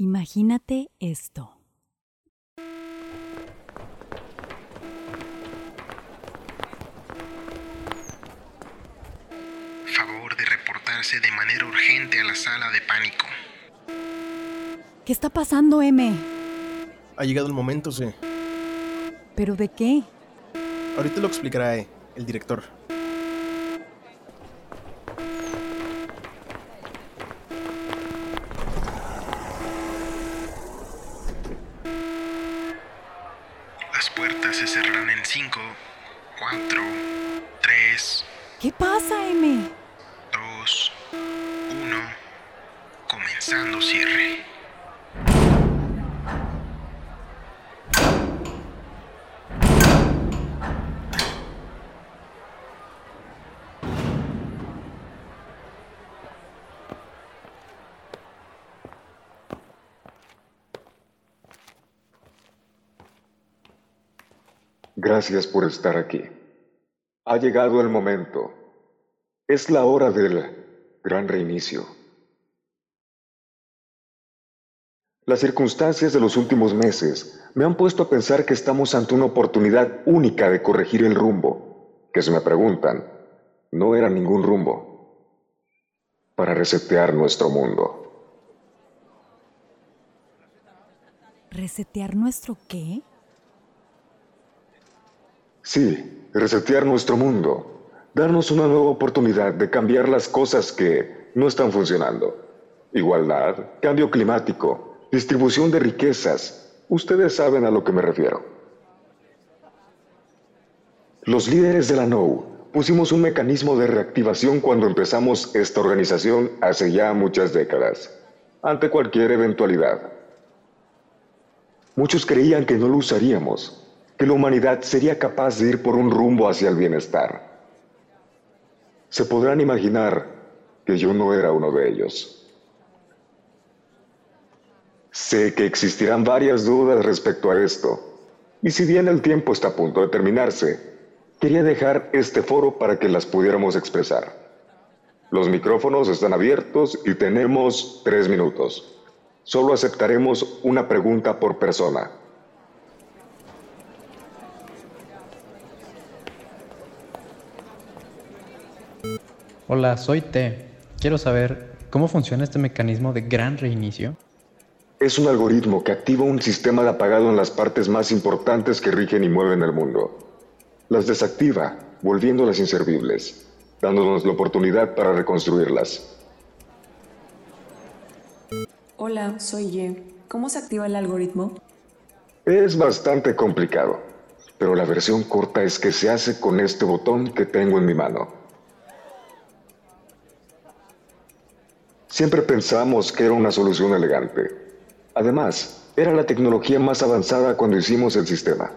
Imagínate esto. Favor de reportarse de manera urgente a la sala de pánico. ¿Qué está pasando, M? Ha llegado el momento, sí. ¿Pero de qué? Ahorita lo explicará eh, el director. Las puertas se cerrarán en 5, 4, 3, ¿Qué pasa, M? 2, 1. Comenzando cierre. Gracias por estar aquí. Ha llegado el momento. Es la hora del gran reinicio. Las circunstancias de los últimos meses me han puesto a pensar que estamos ante una oportunidad única de corregir el rumbo, que si me preguntan, no era ningún rumbo, para resetear nuestro mundo. ¿Resetear nuestro qué? Sí, resetear nuestro mundo, darnos una nueva oportunidad de cambiar las cosas que no están funcionando. Igualdad, cambio climático, distribución de riquezas. Ustedes saben a lo que me refiero. Los líderes de la NOU pusimos un mecanismo de reactivación cuando empezamos esta organización hace ya muchas décadas, ante cualquier eventualidad. Muchos creían que no lo usaríamos, que la humanidad sería capaz de ir por un rumbo hacia el bienestar. Se podrán imaginar que yo no era uno de ellos. Sé que existirán varias dudas respecto a esto, y si bien el tiempo está a punto de terminarse, quería dejar este foro para que las pudiéramos expresar. Los micrófonos están abiertos y tenemos tres minutos. Solo aceptaremos una pregunta por persona. Hola, soy T. Quiero saber cómo funciona este mecanismo de gran reinicio. Es un algoritmo que activa un sistema de apagado en las partes más importantes que rigen y mueven el mundo. Las desactiva, volviéndolas inservibles, dándonos la oportunidad para reconstruirlas. Hola, soy Ye. ¿Cómo se activa el algoritmo? Es bastante complicado, pero la versión corta es que se hace con este botón que tengo en mi mano. Siempre pensamos que era una solución elegante. Además, era la tecnología más avanzada cuando hicimos el sistema.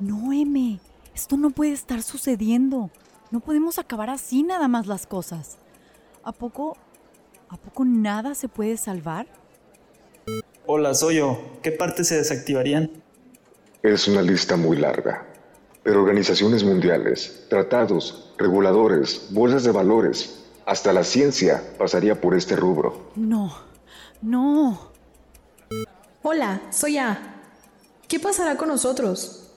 No, M. Esto no puede estar sucediendo. No podemos acabar así nada más las cosas. ¿A poco... ¿A poco nada se puede salvar? Hola, soy yo. ¿Qué partes se desactivarían? Es una lista muy larga, pero organizaciones mundiales, tratados, reguladores, bolsas de valores, hasta la ciencia pasaría por este rubro. No, no. Hola, soy A. ¿Qué pasará con nosotros?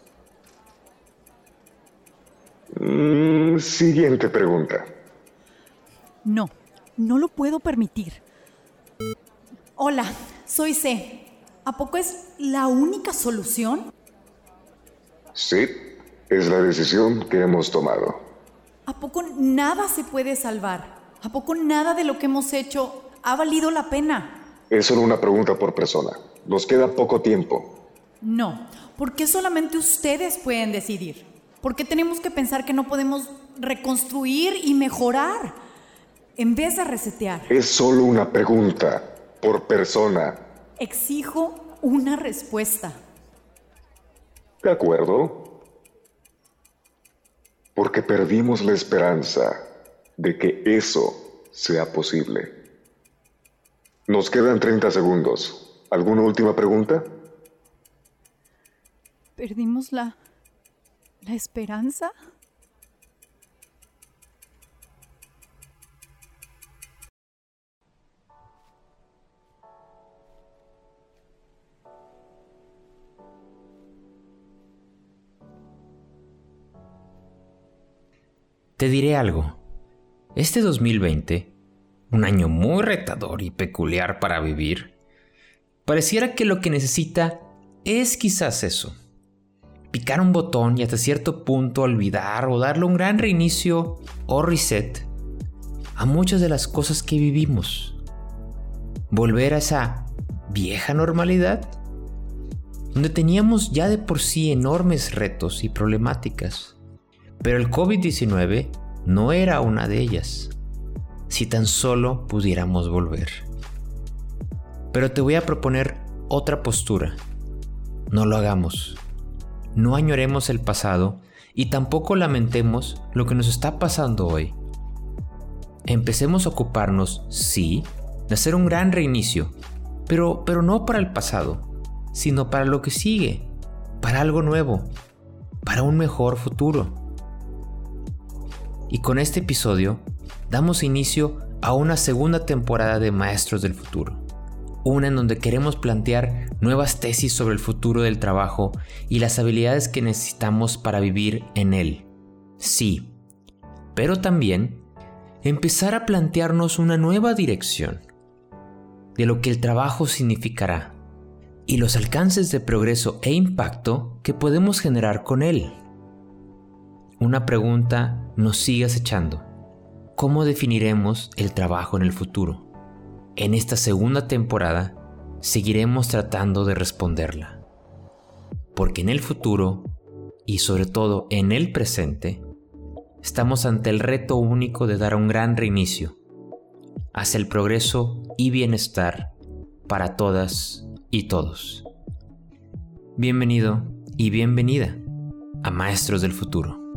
Mm, siguiente pregunta. No, no lo puedo permitir. Hola, soy C. ¿A poco es la única solución? Sí, es la decisión que hemos tomado. ¿A poco nada se puede salvar? ¿A poco nada de lo que hemos hecho ha valido la pena? Es solo una pregunta por persona. Nos queda poco tiempo. No, porque solamente ustedes pueden decidir. ¿Por qué tenemos que pensar que no podemos reconstruir y mejorar en vez de resetear? Es solo una pregunta por persona. Exijo una respuesta. ¿De acuerdo? Porque perdimos la esperanza de que eso sea posible. Nos quedan 30 segundos. ¿Alguna última pregunta? ¿Perdimos la, la esperanza? Te diré algo. Este 2020, un año muy retador y peculiar para vivir, pareciera que lo que necesita es quizás eso. Picar un botón y hasta cierto punto olvidar o darle un gran reinicio o reset a muchas de las cosas que vivimos. Volver a esa vieja normalidad donde teníamos ya de por sí enormes retos y problemáticas. Pero el COVID-19 no era una de ellas, si tan solo pudiéramos volver. Pero te voy a proponer otra postura. No lo hagamos. No añoremos el pasado y tampoco lamentemos lo que nos está pasando hoy. Empecemos a ocuparnos, sí, de hacer un gran reinicio, pero, pero no para el pasado, sino para lo que sigue, para algo nuevo, para un mejor futuro. Y con este episodio damos inicio a una segunda temporada de Maestros del Futuro, una en donde queremos plantear nuevas tesis sobre el futuro del trabajo y las habilidades que necesitamos para vivir en él. Sí, pero también empezar a plantearnos una nueva dirección de lo que el trabajo significará y los alcances de progreso e impacto que podemos generar con él. Una pregunta nos sigue acechando. ¿Cómo definiremos el trabajo en el futuro? En esta segunda temporada seguiremos tratando de responderla. Porque en el futuro, y sobre todo en el presente, estamos ante el reto único de dar un gran reinicio hacia el progreso y bienestar para todas y todos. Bienvenido y bienvenida a Maestros del Futuro.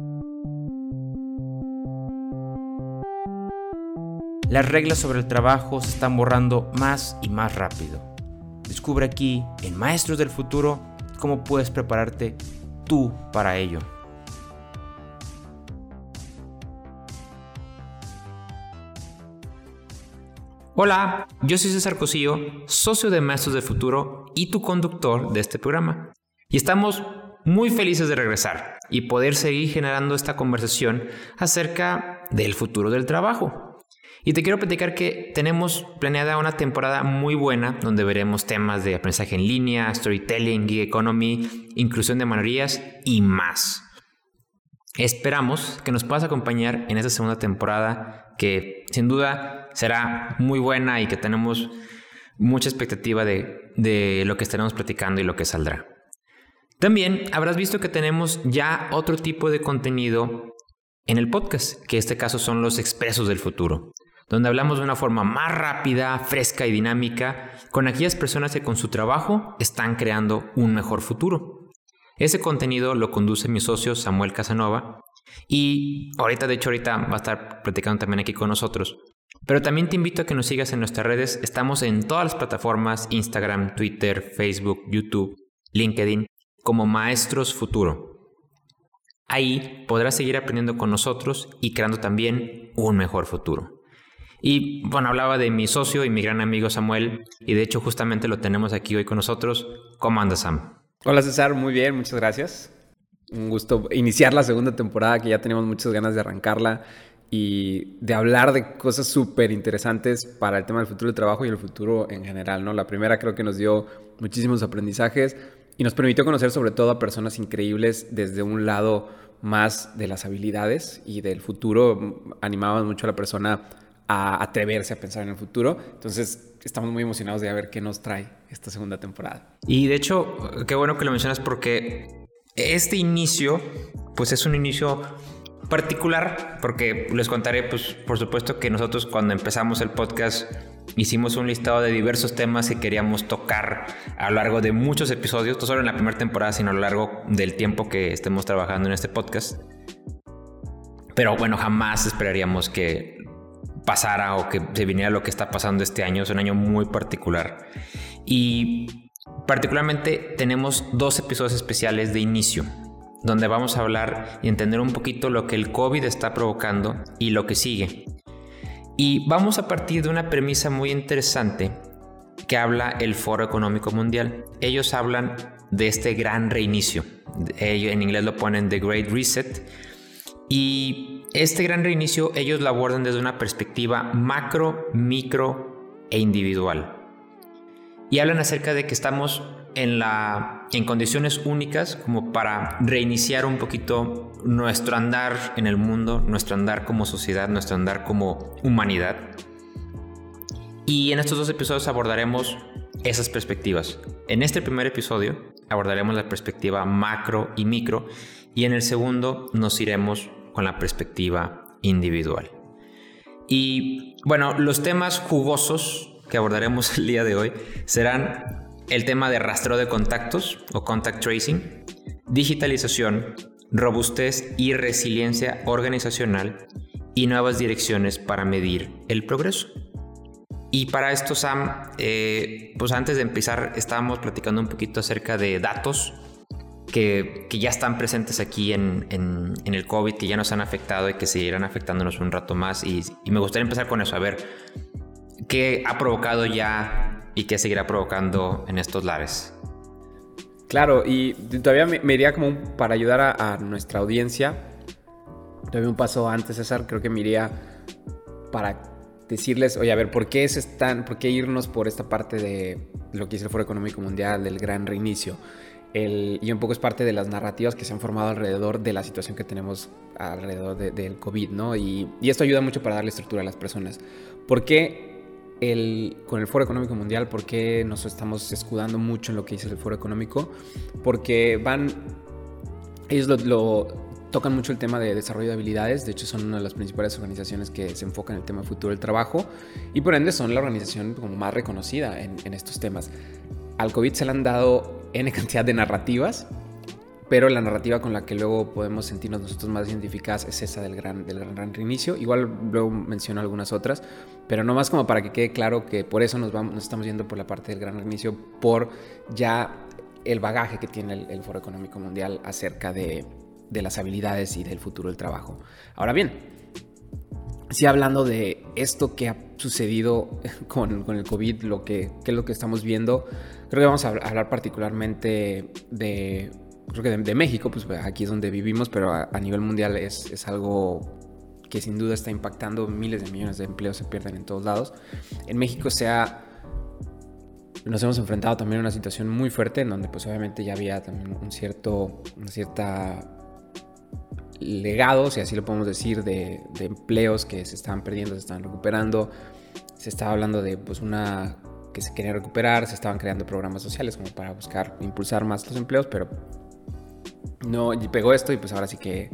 Las reglas sobre el trabajo se están borrando más y más rápido. Descubre aquí en Maestros del Futuro cómo puedes prepararte tú para ello. Hola, yo soy César Cosillo, socio de Maestros del Futuro y tu conductor de este programa. Y estamos muy felices de regresar y poder seguir generando esta conversación acerca del futuro del trabajo. Y te quiero platicar que tenemos planeada una temporada muy buena donde veremos temas de aprendizaje en línea, storytelling, gig economy, inclusión de minorías y más. Esperamos que nos puedas acompañar en esta segunda temporada que sin duda será muy buena y que tenemos mucha expectativa de, de lo que estaremos platicando y lo que saldrá. También habrás visto que tenemos ya otro tipo de contenido en el podcast, que en este caso son los expresos del futuro, donde hablamos de una forma más rápida, fresca y dinámica con aquellas personas que con su trabajo están creando un mejor futuro. Ese contenido lo conduce mi socio Samuel Casanova y ahorita, de hecho, ahorita va a estar platicando también aquí con nosotros. Pero también te invito a que nos sigas en nuestras redes. Estamos en todas las plataformas, Instagram, Twitter, Facebook, YouTube, LinkedIn, como Maestros Futuro. Ahí podrás seguir aprendiendo con nosotros y creando también un mejor futuro. Y bueno, hablaba de mi socio y mi gran amigo Samuel, y de hecho justamente lo tenemos aquí hoy con nosotros. ¿Cómo andas, Sam? Hola César, muy bien, muchas gracias. Un gusto iniciar la segunda temporada que ya teníamos muchas ganas de arrancarla y de hablar de cosas súper interesantes para el tema del futuro del trabajo y el futuro en general, ¿no? La primera creo que nos dio muchísimos aprendizajes y nos permitió conocer sobre todo a personas increíbles desde un lado más de las habilidades y del futuro. Animaban mucho a la persona a atreverse a pensar en el futuro. Entonces, estamos muy emocionados de ver qué nos trae esta segunda temporada. Y de hecho, qué bueno que lo mencionas porque este inicio, pues es un inicio particular, porque les contaré, pues por supuesto que nosotros cuando empezamos el podcast hicimos un listado de diversos temas que queríamos tocar a lo largo de muchos episodios, no solo en la primera temporada, sino a lo largo del tiempo que estemos trabajando en este podcast. Pero bueno, jamás esperaríamos que pasara o que se viniera lo que está pasando este año. Es un año muy particular. Y particularmente tenemos dos episodios especiales de inicio, donde vamos a hablar y entender un poquito lo que el COVID está provocando y lo que sigue. Y vamos a partir de una premisa muy interesante que habla el Foro Económico Mundial. Ellos hablan de este gran reinicio. Ellos en inglés lo ponen The Great Reset. Y este gran reinicio ellos lo abordan desde una perspectiva macro, micro e individual. Y hablan acerca de que estamos en, la, en condiciones únicas como para reiniciar un poquito nuestro andar en el mundo, nuestro andar como sociedad, nuestro andar como humanidad. Y en estos dos episodios abordaremos esas perspectivas. En este primer episodio abordaremos la perspectiva macro y micro y en el segundo nos iremos con la perspectiva individual. Y bueno, los temas jugosos que abordaremos el día de hoy serán el tema de rastreo de contactos o contact tracing, digitalización, robustez y resiliencia organizacional y nuevas direcciones para medir el progreso. Y para esto, Sam, eh, pues antes de empezar, estábamos platicando un poquito acerca de datos que, ya están presentes aquí en, el COVID, que ya nos han afectado y que seguirán afectándonos un rato más. Y, me gustaría empezar con eso, a ver qué ha provocado ya y qué seguirá provocando en estos lares. Claro, y todavía me, iría como para ayudar a, nuestra audiencia, todavía un paso antes, César, creo que me iría para decirles, oye, a ver, ¿por qué, es están, ¿por qué irnos por esta parte de lo que es el Foro Económico Mundial, del gran reinicio? Y un poco es parte de las narrativas que se han formado alrededor de la situación que tenemos alrededor del COVID, ¿no? Y, esto ayuda mucho para darle estructura a las personas. ¿Por qué el, con el Foro Económico Mundial, por qué nos estamos escudando mucho en lo que dice el Foro Económico? Porque van, ellos lo, tocan mucho el tema de desarrollo de habilidades, de hecho son una de las principales organizaciones que se enfocan en el tema futuro del trabajo y por ende son la organización como más reconocida en, en estos temas. Al COVID se le han dado N cantidad de narrativas, pero la narrativa con la que luego podemos sentirnos nosotros más identificadas es esa del gran, del gran reinicio. Igual luego menciono algunas otras, pero no más como para que quede claro que por eso nos, vamos, nos estamos yendo por la parte del gran reinicio, por ya el bagaje que tiene el, Foro Económico Mundial acerca de, de las habilidades y del futuro del trabajo. Ahora bien, sí hablando de esto que ha sucedido con, con el COVID, lo que, que, es lo que estamos viendo, creo que vamos a hablar particularmente de, creo que de, México, pues aquí es donde vivimos, pero a, nivel mundial es, es, algo que sin duda está impactando, miles de millones de empleos se pierden en todos lados. En México se ha, nos hemos enfrentado también a una situación muy fuerte en donde pues obviamente ya había también un cierto, una cierta legados, si así lo podemos decir, de, empleos que se estaban perdiendo, se estaban recuperando. Se estaba hablando de pues, una que se quería recuperar, se estaban creando programas sociales como para buscar impulsar más los empleos, pero no y pegó esto y pues ahora sí que,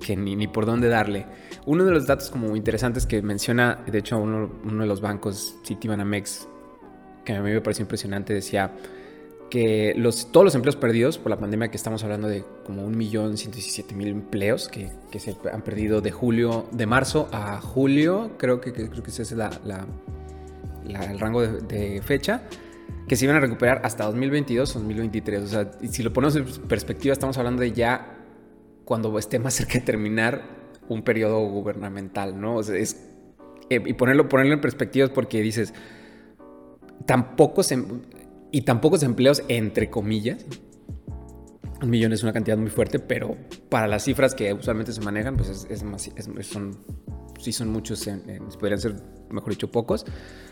que ni, ni, por dónde darle. Uno de los datos como interesantes que menciona, de hecho uno, uno de los bancos, Citibanamex, que a mí me pareció impresionante, decía que todos los empleos perdidos por la pandemia, que estamos hablando de como 1.117.000 empleos que, que, se han perdido de julio, de marzo a julio, creo que, creo que ese es el rango de, fecha, que se iban a recuperar hasta 2022 o 2023. O sea, si lo ponemos en perspectiva, estamos hablando de ya cuando esté más cerca de terminar un periodo gubernamental, ¿no? Es, eh, y ponerlo, ponerlo en perspectiva es porque dices, tampoco se y tan pocos empleos, entre comillas. Un millón es una cantidad muy fuerte, pero para las cifras que usualmente se manejan, pues es, más, son, sí son muchos, podrían ser, mejor dicho, pocos.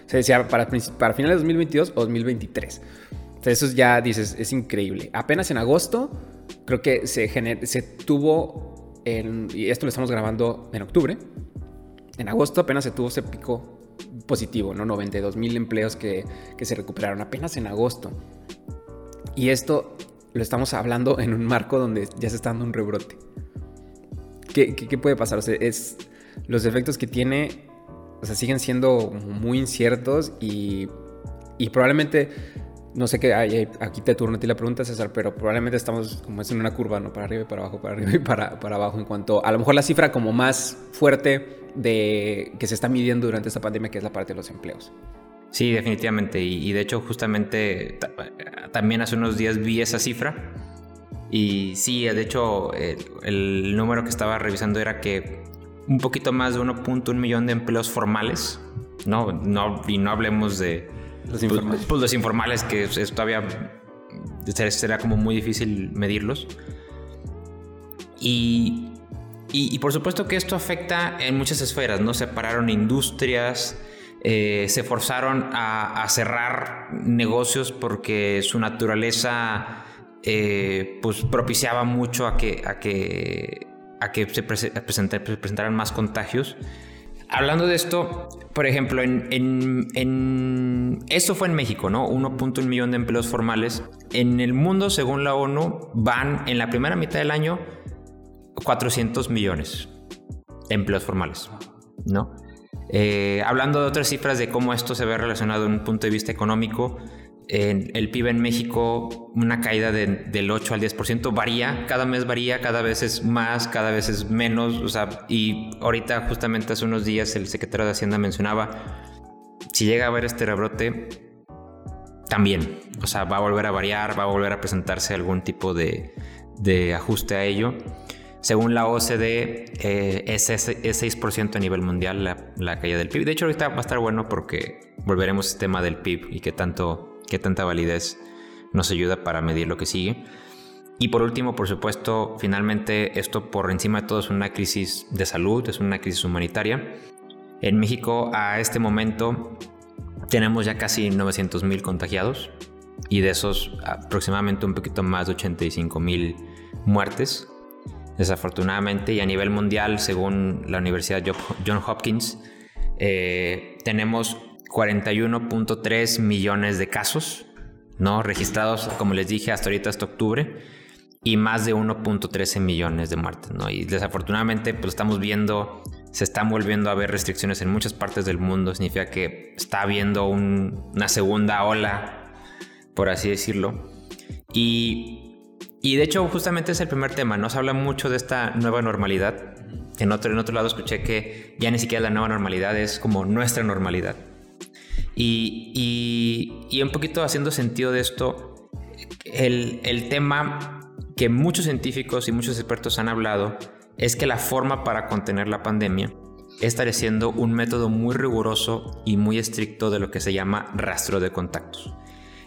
Se decía para, para finales de 2022 o 2023. Entonces eso ya dices, es increíble. Apenas en agosto, creo que se, se tuvo, y esto lo estamos grabando en octubre, en agosto apenas se tuvo ese pico positivo, ¿no? 92 mil empleos que, se recuperaron apenas en agosto. Y esto lo estamos hablando en un marco donde ya se está dando un rebrote. ¿Qué, qué, puede pasar? Es, los efectos que tiene o sea, siguen siendo muy inciertos y, y probablemente, no sé qué, aquí te turno a ti la pregunta, César, pero probablemente estamos como es en una curva, ¿no? Para arriba y para abajo, para arriba y para, para abajo en cuanto a lo mejor la cifra como más fuerte de, que se está midiendo durante esta pandemia, que es la parte de los empleos. Sí, definitivamente. Y, de hecho, justamente también hace unos días vi esa cifra. Y sí, de hecho, el, número que estaba revisando era que un poquito más de 1.1 millón de empleos formales. No, no, y no hablemos de los pues, informales, pues, los informales que es, todavía será como muy difícil medirlos. Y Y, por supuesto que esto afecta en muchas esferas, ¿no? Separaron industrias, eh, se forzaron a, cerrar negocios porque su naturaleza eh, pues propiciaba mucho a que, a que, a que se presentaran más contagios. Hablando de esto, por ejemplo, en, en, esto fue en México, ¿no? 1.1 millón de empleos formales. En el mundo, según la ONU, van en la primera mitad del año 400 millones de empleos formales, ¿no? Eh, hablando de otras cifras de cómo esto se ve relacionado en un punto de vista económico, en el PIB en México, una caída del 8 al 10%, varía, cada mes varía, cada vez es más, cada vez es menos, o sea, y ahorita justamente hace unos días el secretario de Hacienda mencionaba, si llega a haber este rebrote, también, o sea, va a volver a variar, va a volver a presentarse algún tipo de, de ajuste a ello. Según la OCDE, eh, es, 6% a nivel mundial la, caída del PIB. De hecho, ahorita va a estar bueno porque volveremos al tema del PIB y qué, tanto, qué tanta validez nos ayuda para medir lo que sigue. Y por último, por supuesto, finalmente esto por encima de todo es una crisis de salud, es una crisis humanitaria. En México a este momento tenemos ya casi 900 mil contagiados y de esos aproximadamente un poquito más de 85 mil muertes desafortunadamente, y a nivel mundial, según la Universidad John Hopkins, eh, tenemos 41.3 millones de casos, ¿no? Registrados, como les dije, hasta ahorita, hasta octubre, y más de 1.13 millones de muertes, ¿no? Y desafortunadamente, pues estamos viendo, se están volviendo a ver restricciones en muchas partes del mundo, significa que está habiendo una segunda ola, por así decirlo. Y y de hecho, justamente es el primer tema. Nos habla mucho de esta nueva normalidad. En otro, en otro lado escuché que ya ni siquiera la nueva normalidad es como nuestra normalidad. Y, y, un poquito haciendo sentido de esto, el, el tema que muchos científicos y muchos expertos han hablado es que la forma para contener la pandemia es estableciendo un método muy riguroso y muy estricto de lo que se llama rastro de contactos.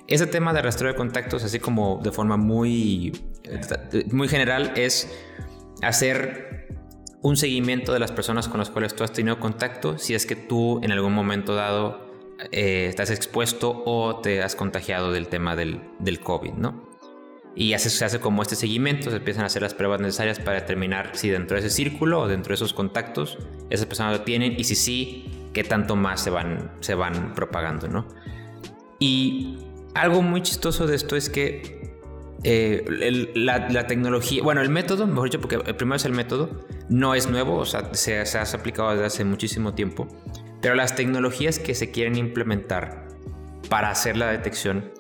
Ese tema de rastreo de contactos, así como de forma muy, muy general, es hacer un seguimiento de las personas con las cuales tú has tenido contacto si es que tú en algún momento dado eh, estás expuesto o te has contagiado del tema del, del COVID, ¿no? Y se hace como este seguimiento, se empiezan a hacer las pruebas necesarias para determinar si dentro de ese círculo o dentro de esos contactos esas personas lo tienen y si sí, qué tanto más se van, se van propagando, ¿no? Y algo muy chistoso de esto es que eh, la, tecnología, bueno, el método, mejor dicho, porque el primero es el método, no es nuevo, o sea, se, se ha aplicado desde hace muchísimo tiempo, pero las tecnologías que se quieren implementar para hacer la detección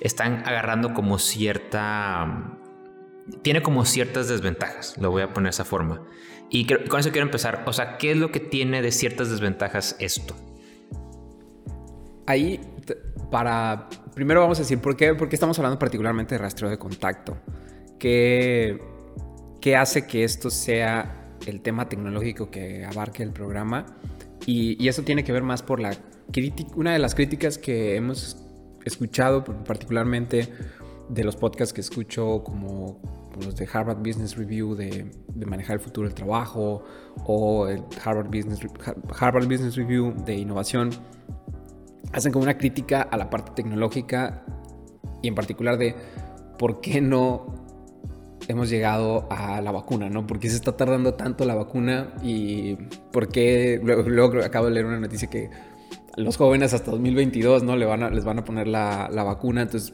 están agarrando como cierta... Tiene como ciertas desventajas, lo voy a poner de esa forma. Y con eso quiero empezar. O sea, ¿qué es lo que tiene de ciertas desventajas esto? Ahí, para primero vamos a decir por qué, porque estamos hablando particularmente de rastreo de contacto. ¿Qué, ¿Qué hace que esto sea el tema tecnológico que abarque el programa? Y, eso tiene que ver más por la crítica, una de las críticas que hemos escuchado particularmente de los podcasts que escucho como los de Harvard Business Review de, manejar el futuro del trabajo o el Harvard Business, Harvard Business Review de innovación hacen como una crítica a la parte tecnológica y en particular de por qué no hemos llegado a la vacuna, ¿no? ¿Por qué se está tardando tanto la vacuna? Y por qué, luego, acabo de leer una noticia que los jóvenes hasta 2022, ¿no? Le van a, les van a poner la, vacuna, entonces...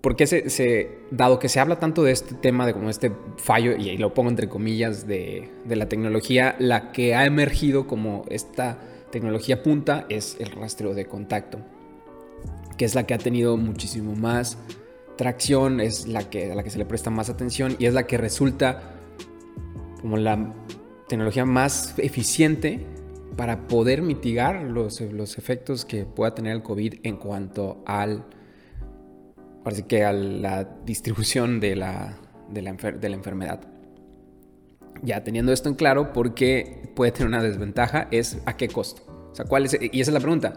¿Por qué se, dado que se habla tanto de este tema, de como este fallo, y ahí lo pongo entre comillas, de, de la tecnología, la que ha emergido como esta tecnología punta es el rastreo de contacto, que es la que ha tenido muchísimo más tracción, es la que, a la que se le presta más atención y es la que resulta como la tecnología más eficiente para poder mitigar los, los efectos que pueda tener el COVID en cuanto al, parece que a la distribución de la, de la, de la enfermedad. Ya teniendo esto en claro, porque puede tener una desventaja, es a qué costo. O sea, ¿cuál es, y esa es la pregunta.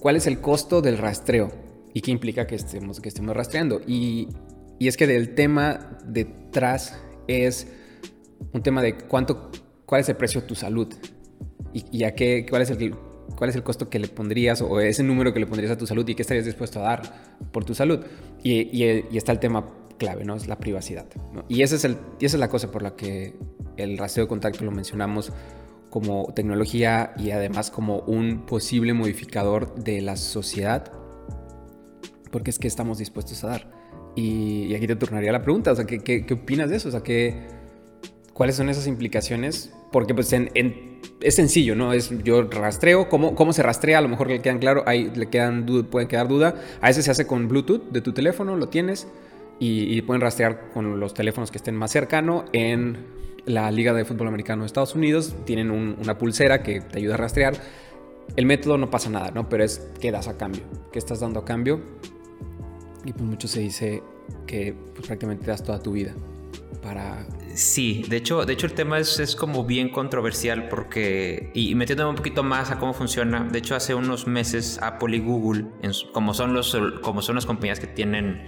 ¿Cuál es el costo del rastreo? ¿Y qué implica que estemos, que estemos rastreando? Y, y es que del tema detrás es un tema de cuánto, cuál es el precio de tu salud y, a qué, cuál es el cuál es el costo que le pondrías o ese número que le pondrías a tu salud y qué estarías dispuesto a dar por tu salud. Y, está el tema clave, ¿no? Es la privacidad. Y, ese es el, y esa es la cosa por la que el rastreo de contacto lo mencionamos como tecnología y además como un posible modificador de la sociedad, porque es que estamos dispuestos a dar. Y, aquí te turnaría la pregunta, o sea, ¿qué, qué, opinas de eso? O sea, ¿qué, ¿cuáles son esas implicaciones? Porque pues en, es sencillo, ¿no? Es yo rastreo, ¿cómo, cómo se rastrea? A lo mejor le quedan claro, ahí le quedan pueden quedar duda. A veces se hace con Bluetooth de tu teléfono, lo tienes y, pueden rastrear con los teléfonos que estén más cercano en la Liga de Fútbol Americano de Estados Unidos. Tienen una pulsera que te ayuda a rastrear. El método no pasa nada, ¿no? Pero es qué das a cambio, qué estás dando a cambio. Y pues mucho se dice que pues, prácticamente das toda tu vida para... Sí, de hecho, de hecho el tema es, es como bien controversial porque, y metiéndome un poquito más a cómo funciona, de hecho hace unos meses Apple y Google, como, son los, como son las compañías que tienen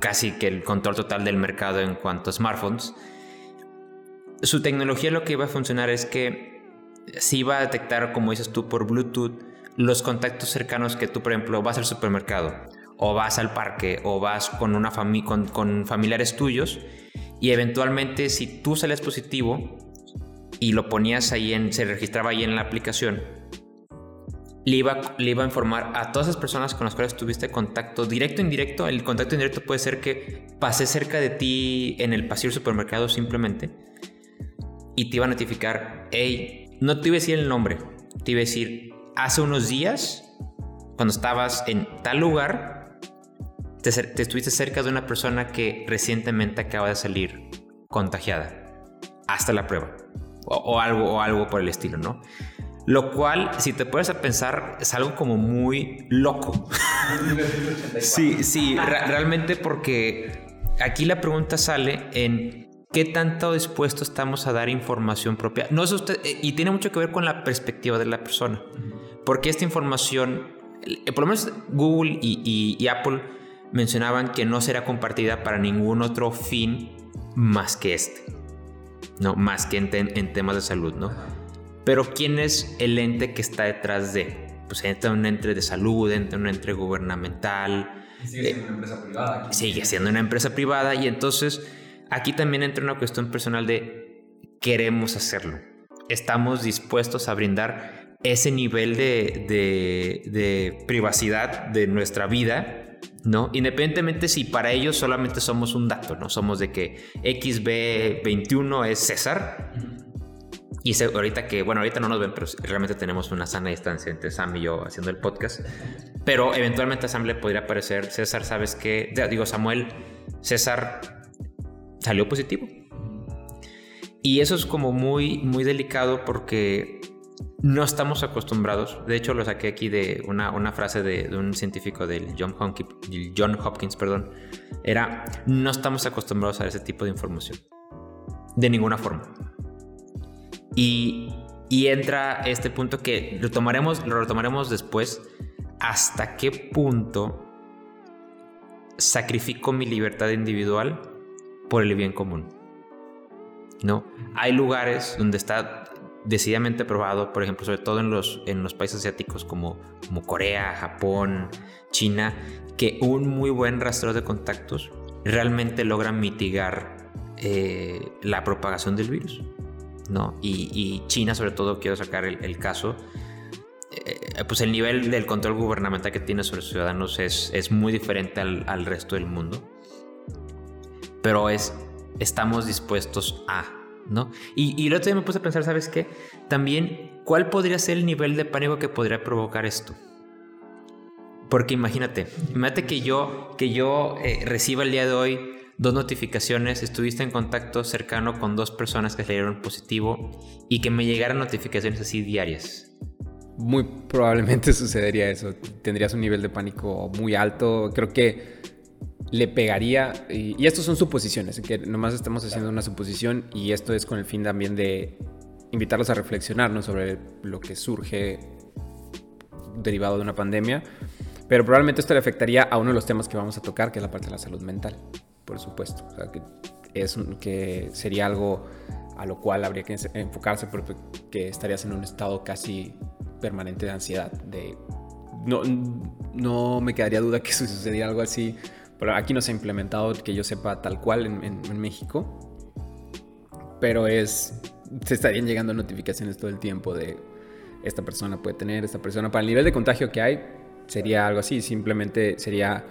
casi que el control total del mercado en cuanto a smartphones, su tecnología lo que iba a funcionar es que si iba a detectar, como dices tú, por Bluetooth, los contactos cercanos que tú, por ejemplo, vas al supermercado o vas al parque o vas con, una con, con familiares tuyos y eventualmente si tú sales positivo y lo ponías ahí en, se registraba ahí en la aplicación, le iba, le iba a informar a todas las personas con las cuales tuviste contacto directo o indirecto. El contacto indirecto puede ser que pasé cerca de ti en el pasillo del supermercado simplemente y te iba a notificar, hey, no te iba a decir el nombre, te iba a decir, hace unos días, cuando estabas en tal lugar, te, estuviste cerca de una persona que recientemente acaba de salir contagiada, hasta la prueba, o, algo, o algo por el estilo, ¿no? Lo cual, si te pones a pensar, es algo como muy loco. sí, sí, realmente porque aquí la pregunta sale en qué tanto dispuesto estamos a dar información propia. No es usted, eh, y tiene mucho que ver con la perspectiva de la persona. Porque esta información, eh, por lo menos Google y, Apple mencionaban que no será compartida para ningún otro fin más que este. No, más que en, temas de salud, ¿no? Pero ¿quién es el ente que está detrás de? Pues entra un ente de salud, entra un ente gubernamental. Sigue siendo una empresa privada. Sigue siendo una empresa privada y entonces Aquí también entra una cuestión personal de queremos hacerlo. Estamos dispuestos a brindar ese nivel de, privacidad de nuestra vida, ¿no? Independientemente si para ellos solamente somos un dato, ¿no? Somos de que XB21 es César. Y ahorita que, bueno, ahorita no nos ven, pero realmente tenemos una sana distancia entre Sam y yo haciendo el podcast. Pero eventualmente a Sam le podría parecer, César, ¿sabes qué? Digo, Samuel, César salió positivo. Y eso es como muy, muy delicado porque no estamos acostumbrados. De hecho, lo saqué aquí de una, una frase de, un científico del John Hopkins, John Hopkins, perdón. Era, no estamos acostumbrados a ese tipo de información. De ninguna forma. Y, y entra este punto que lo tomaremos, lo retomaremos después. ¿Hasta qué punto sacrifico mi libertad individual por el bien común. ¿No? Hay lugares donde está decididamente probado, por ejemplo, sobre todo en los, en los países asiáticos como, como Corea, Japón, China, que un muy buen rastreo de contactos realmente logra mitigar eh, la propagación del virus. ¿no? Y, China, sobre todo, quiero sacar el, caso, eh, pues el nivel del control gubernamental que tiene sobre sus ciudadanos es, es muy diferente al, al resto del mundo pero es, estamos dispuestos a, ¿no? Y, y el otro día me puse a pensar, ¿sabes qué? También, ¿cuál podría ser el nivel de pánico que podría provocar esto? Porque imagínate, imagínate que yo, que yo eh, reciba el día de hoy dos notificaciones, estuviste en contacto cercano con dos personas que salieron positivo y que me llegaran notificaciones así diarias. Muy probablemente sucedería eso. Tendrías un nivel de pánico muy alto. Creo que le pegaría, y, y estos son suposiciones, que nomás estamos haciendo una suposición y esto es con el fin también de invitarlos a reflexionar sobre lo que surge derivado de una pandemia, pero probablemente esto le afectaría a uno de los temas que vamos a tocar, que es la parte de la salud mental, por supuesto. O sea, que es que sería algo a lo cual habría que enfocarse porque estarías en un estado casi permanente de ansiedad, de no, no me quedaría duda que sucediera algo así, pero aquí no se ha implementado que yo sepa tal cual en, México, pero es, se estarían llegando notificaciones todo el tiempo de esta persona puede tener, esta persona, para el nivel de contagio que hay, sería algo así, simplemente sería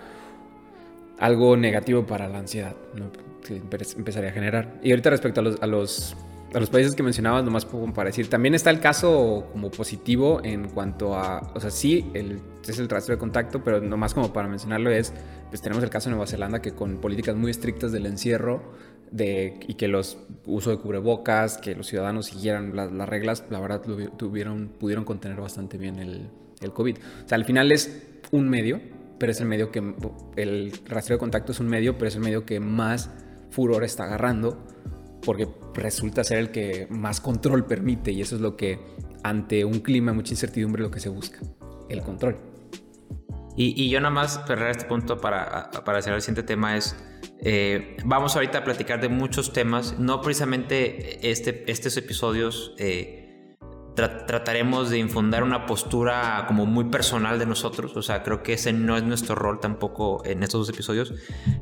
algo negativo para la ansiedad, ¿no? que empezaría a generar. Y ahorita respecto a los, a los países que mencionabas, nomás para decir, también está el caso como positivo en cuanto a, o sea, sí, el, es el rastro de contacto, pero nomás como para mencionarlo es, pues tenemos el caso de Nueva Zelanda que con políticas muy estrictas del encierro de, y que los uso de cubrebocas, que los ciudadanos siguieran las reglas, la verdad tuvieron, pudieron contener bastante bien el, el COVID. O sea, al final es un medio, pero es el medio que, el rastreo de contacto es un medio, pero es el medio que más furor está agarrando, porque resulta ser el que más control permite, y eso es lo que, ante un clima de mucha incertidumbre, lo que se busca, el control. Y, y yo nada más cerrar este punto para, para hacer el siguiente tema es, eh, vamos ahorita a platicar de muchos temas, no precisamente este, estos episodios. Eh, trataremos de infundar una postura como muy personal de nosotros, o sea, creo que ese no es nuestro rol tampoco en estos dos episodios.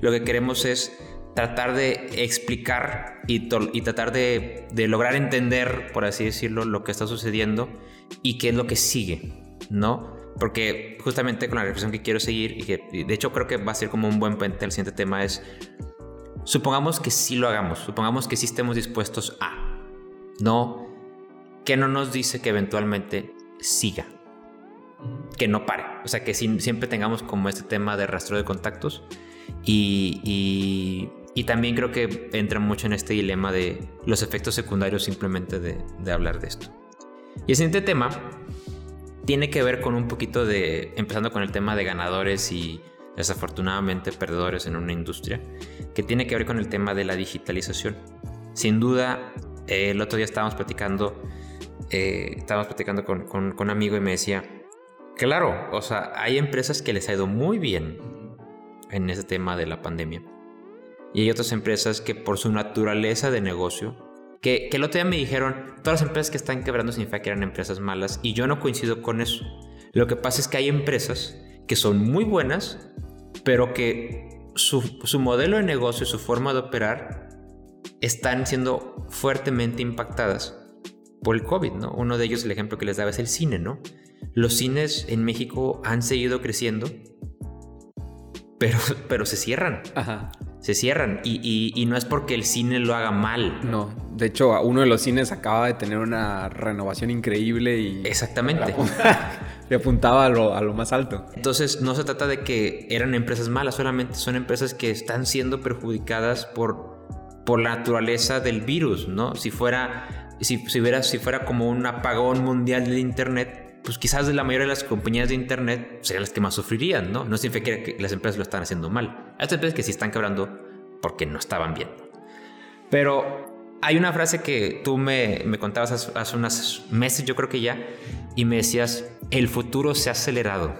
Lo que queremos es tratar de explicar y, y tratar de, de, lograr entender, por así decirlo, lo que está sucediendo y qué es lo que sigue, ¿no? Porque justamente con la reflexión que quiero seguir y que de hecho creo que va a ser como un buen puente el siguiente tema es, supongamos que sí lo hagamos, supongamos que sí estemos dispuestos a, no que no nos dice que eventualmente siga, que no pare. O sea, que siempre tengamos como este tema de rastro de contactos y, y, también creo que entra mucho en este dilema de los efectos secundarios simplemente de, hablar de esto. Y el siguiente tema tiene que ver con un poquito de, empezando con el tema de ganadores y desafortunadamente perdedores en una industria, que tiene que ver con el tema de la digitalización. Sin duda, el otro día estábamos platicando eh, estábamos platicando con, con, un amigo y me decía, claro, o sea, hay empresas que les ha ido muy bien en ese tema de la pandemia. Y hay otras empresas que por su naturaleza de negocio, que, que el otro día me dijeron, todas las empresas que están quebrando significa que eran empresas malas, y yo no coincido con eso. Lo que pasa es que hay empresas que son muy buenas, pero que su, su modelo de negocio y su forma de operar están siendo fuertemente impactadas por el COVID, ¿no? Uno de ellos, el ejemplo que les daba es el cine, ¿no? Los cines en México han seguido creciendo, pero, pero se cierran. Ajá. Se cierran. Y, y, no es porque el cine lo haga mal. No. De hecho, uno de los cines acaba de tener una renovación increíble y. Exactamente. Le apuntaba a lo, a lo más alto. Entonces, no se trata de que eran empresas malas, solamente son empresas que están siendo perjudicadas por, por la naturaleza del virus, ¿no? Si fuera si, si, hubiera, si fuera como un apagón mundial del Internet, pues quizás la mayoría de las compañías de Internet serían las que más sufrirían, ¿no? No significa que las empresas lo están haciendo mal. Hay empresas que sí están quebrando porque no estaban bien. Pero hay una frase que tú me, me contabas hace, hace unos meses, yo creo que ya, y me decías, el futuro se ha acelerado.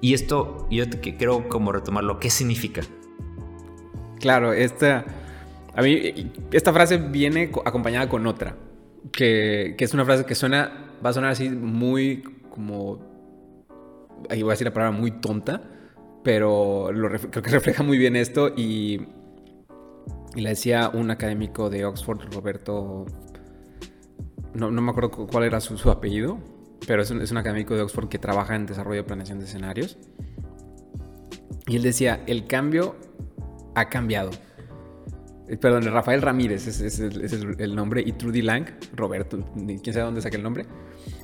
Y esto yo quiero como retomarlo, ¿qué significa? Claro, esta a mí, esta frase viene acompañada con otra, que, que, es una frase que suena, va a sonar así muy como, ahí voy a decir la palabra muy tonta, pero lo, creo que refleja muy bien esto y, y la decía un académico de Oxford, Roberto, no, no me acuerdo cuál era su, su apellido, pero es un, es un académico de Oxford que trabaja en desarrollo de planeación de escenarios. Y él decía, el cambio ha cambiado perdón, Rafael Ramírez es, el, nombre y Trudy Lang, Roberto, quién sabe dónde saqué el nombre.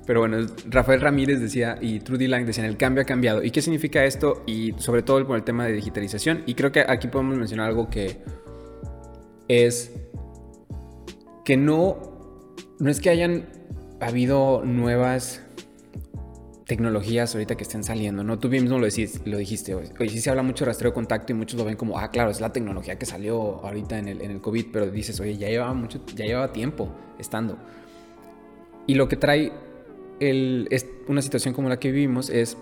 Pero bueno, Rafael Ramírez decía y Trudy Lang decían el cambio ha cambiado. ¿Y qué significa esto? Y sobre todo por el tema de digitalización. Y creo que aquí podemos mencionar algo que es que no, no es que hayan habido nuevas tecnologías ahorita que estén saliendo, ¿no? Tú mismo lo, decís, lo dijiste, hoy sí se habla mucho de rastreo de contacto y muchos lo ven como, ah, claro, es la tecnología que salió ahorita en el, en el COVID, pero dices, oye, ya llevaba mucho, ya llevaba tiempo estando. Y lo que trae es una situación como la que vivimos es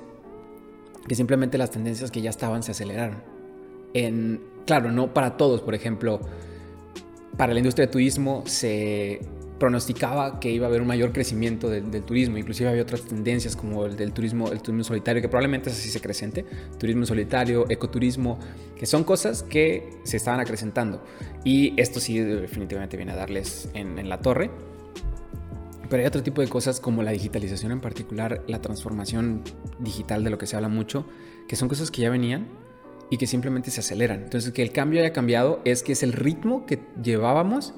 que simplemente las tendencias que ya estaban se aceleraron. En, claro, no para todos. Por ejemplo, para la industria de turismo se pronosticaba que iba a haber un mayor crecimiento del, turismo, inclusive había otras tendencias como el del turismo, el turismo solitario, que probablemente es así se creciente, turismo solitario, ecoturismo, que son cosas que se estaban acrecentando. Y esto sí definitivamente viene a darles en, en la torre. Pero hay otro tipo de cosas como la digitalización en particular, la transformación digital de lo que se habla mucho, que son cosas que ya venían y que simplemente se aceleran. Entonces, que el cambio haya cambiado es que es el ritmo que llevábamos,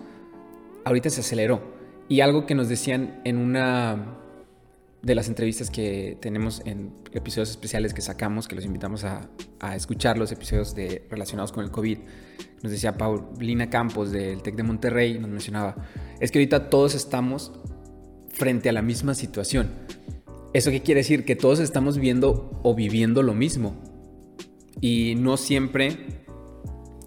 ahorita se aceleró. Y algo que nos decían en una de las entrevistas que tenemos en episodios especiales que sacamos, que los invitamos a, escuchar los episodios de, relacionados con el COVID, nos decía Paulina Campos del TEC de Monterrey, nos mencionaba, es que ahorita todos estamos frente a la misma situación. ¿Eso qué quiere decir? Que todos estamos viendo o viviendo lo mismo. Y no siempre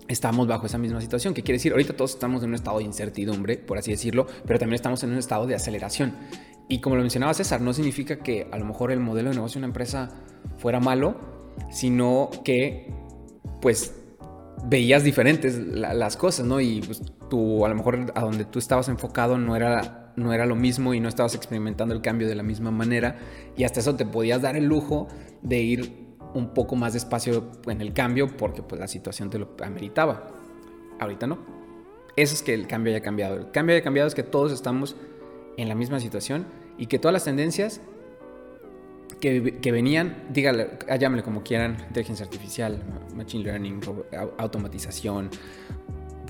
estamos bajo esa misma situación. ¿Qué quiere decir? Ahorita todos estamos en un estado de incertidumbre, por así decirlo, pero también estamos en un estado de aceleración. Y como lo mencionaba César, no significa que a lo mejor el modelo de negocio de una empresa fuera malo, sino que pues veías diferentes las cosas, ¿no? Y pues, tú a lo mejor a donde tú estabas enfocado no era no era lo mismo y no estabas experimentando el cambio de la misma manera y hasta eso te podías dar el lujo de ir un poco más despacio en el cambio porque pues la situación te lo ameritaba. Ahorita no. Eso es que el cambio haya cambiado. El cambio haya cambiado es que todos estamos en la misma situación y que todas las tendencias que, que venían, dígale, llámele como quieran, inteligencia artificial, machine learning, automatización,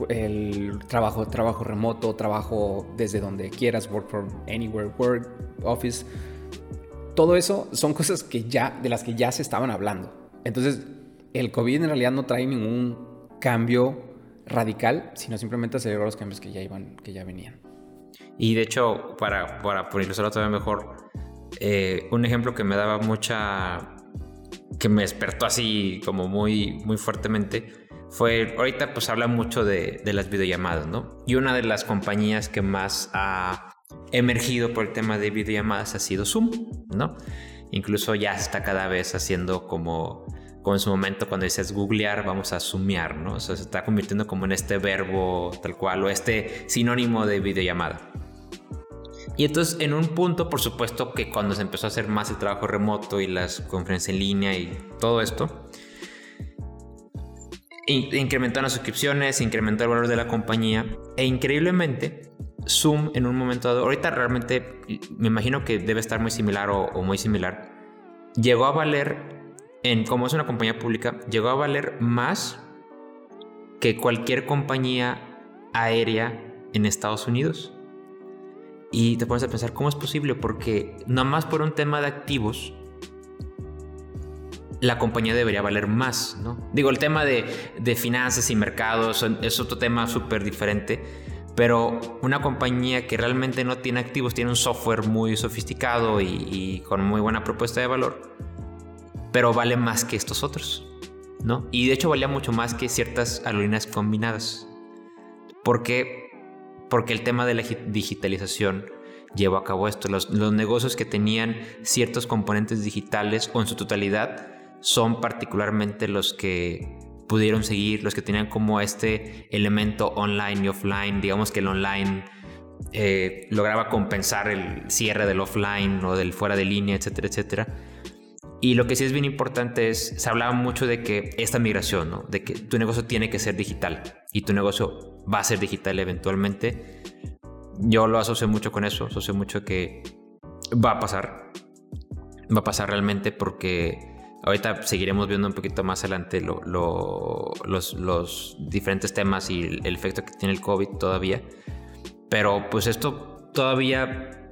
el trabajo, trabajo remoto, trabajo desde donde quieras, work from anywhere, work, office. Todo eso son cosas que ya, de las que ya se estaban hablando. Entonces, el COVID en realidad no trae ningún cambio radical, sino simplemente aceleró los cambios que ya iban, que ya venían. Y de hecho, para, para ilustrarlo todavía mejor, eh, un ejemplo que me daba mucha, que me despertó así como muy, muy fuertemente, fue, ahorita pues habla mucho de, las videollamadas, ¿no? Y una de las compañías que más ha emergido por el tema de videollamadas ha sido Zoom, ¿no? Incluso ya está cada vez haciendo como, como en su momento cuando dices googlear, vamos a zoomear, ¿no? Se está convirtiendo como en este verbo tal cual o este sinónimo de videollamada. Y entonces en un punto, por supuesto que cuando se empezó a hacer más el trabajo remoto y las conferencias en línea y todo esto, incrementó las suscripciones, incrementó el valor de la compañía e increíblemente Zoom en un momento dado, ahorita realmente me imagino que debe estar muy similar o, muy similar, llegó a valer, en como es una compañía pública, llegó a valer más que cualquier compañía aérea en Estados Unidos. Y te pones a pensar, ¿cómo es posible? Porque nada más por un tema de activos, la compañía debería valer más, ¿no? Digo, el tema de, finanzas y mercados es otro tema súper diferente, pero una compañía que realmente no tiene activos, tiene un software muy sofisticado y, con muy buena propuesta de valor, pero vale más que estos otros, ¿no? Y de hecho valía mucho más que ciertas aerolíneas combinadas. ¿Por qué? Porque el tema de la digitalización llevó a cabo esto. Los, los negocios que tenían ciertos componentes digitales o en su totalidad son particularmente los que pudieron seguir, los que tenían como este elemento online y offline, digamos que el online eh, lograba compensar el cierre del offline o del fuera de línea, etcétera, etcétera. Y lo que sí es bien importante es, se hablaba mucho de que esta migración, ¿no? de que tu negocio tiene que ser digital y tu negocio va a ser digital eventualmente. Yo lo asocio mucho con eso, asocio mucho que va a pasar. Va a pasar realmente porque Ahorita seguiremos viendo un poquito más adelante los, diferentes temas y el, efecto que tiene el COVID todavía. Pero pues esto todavía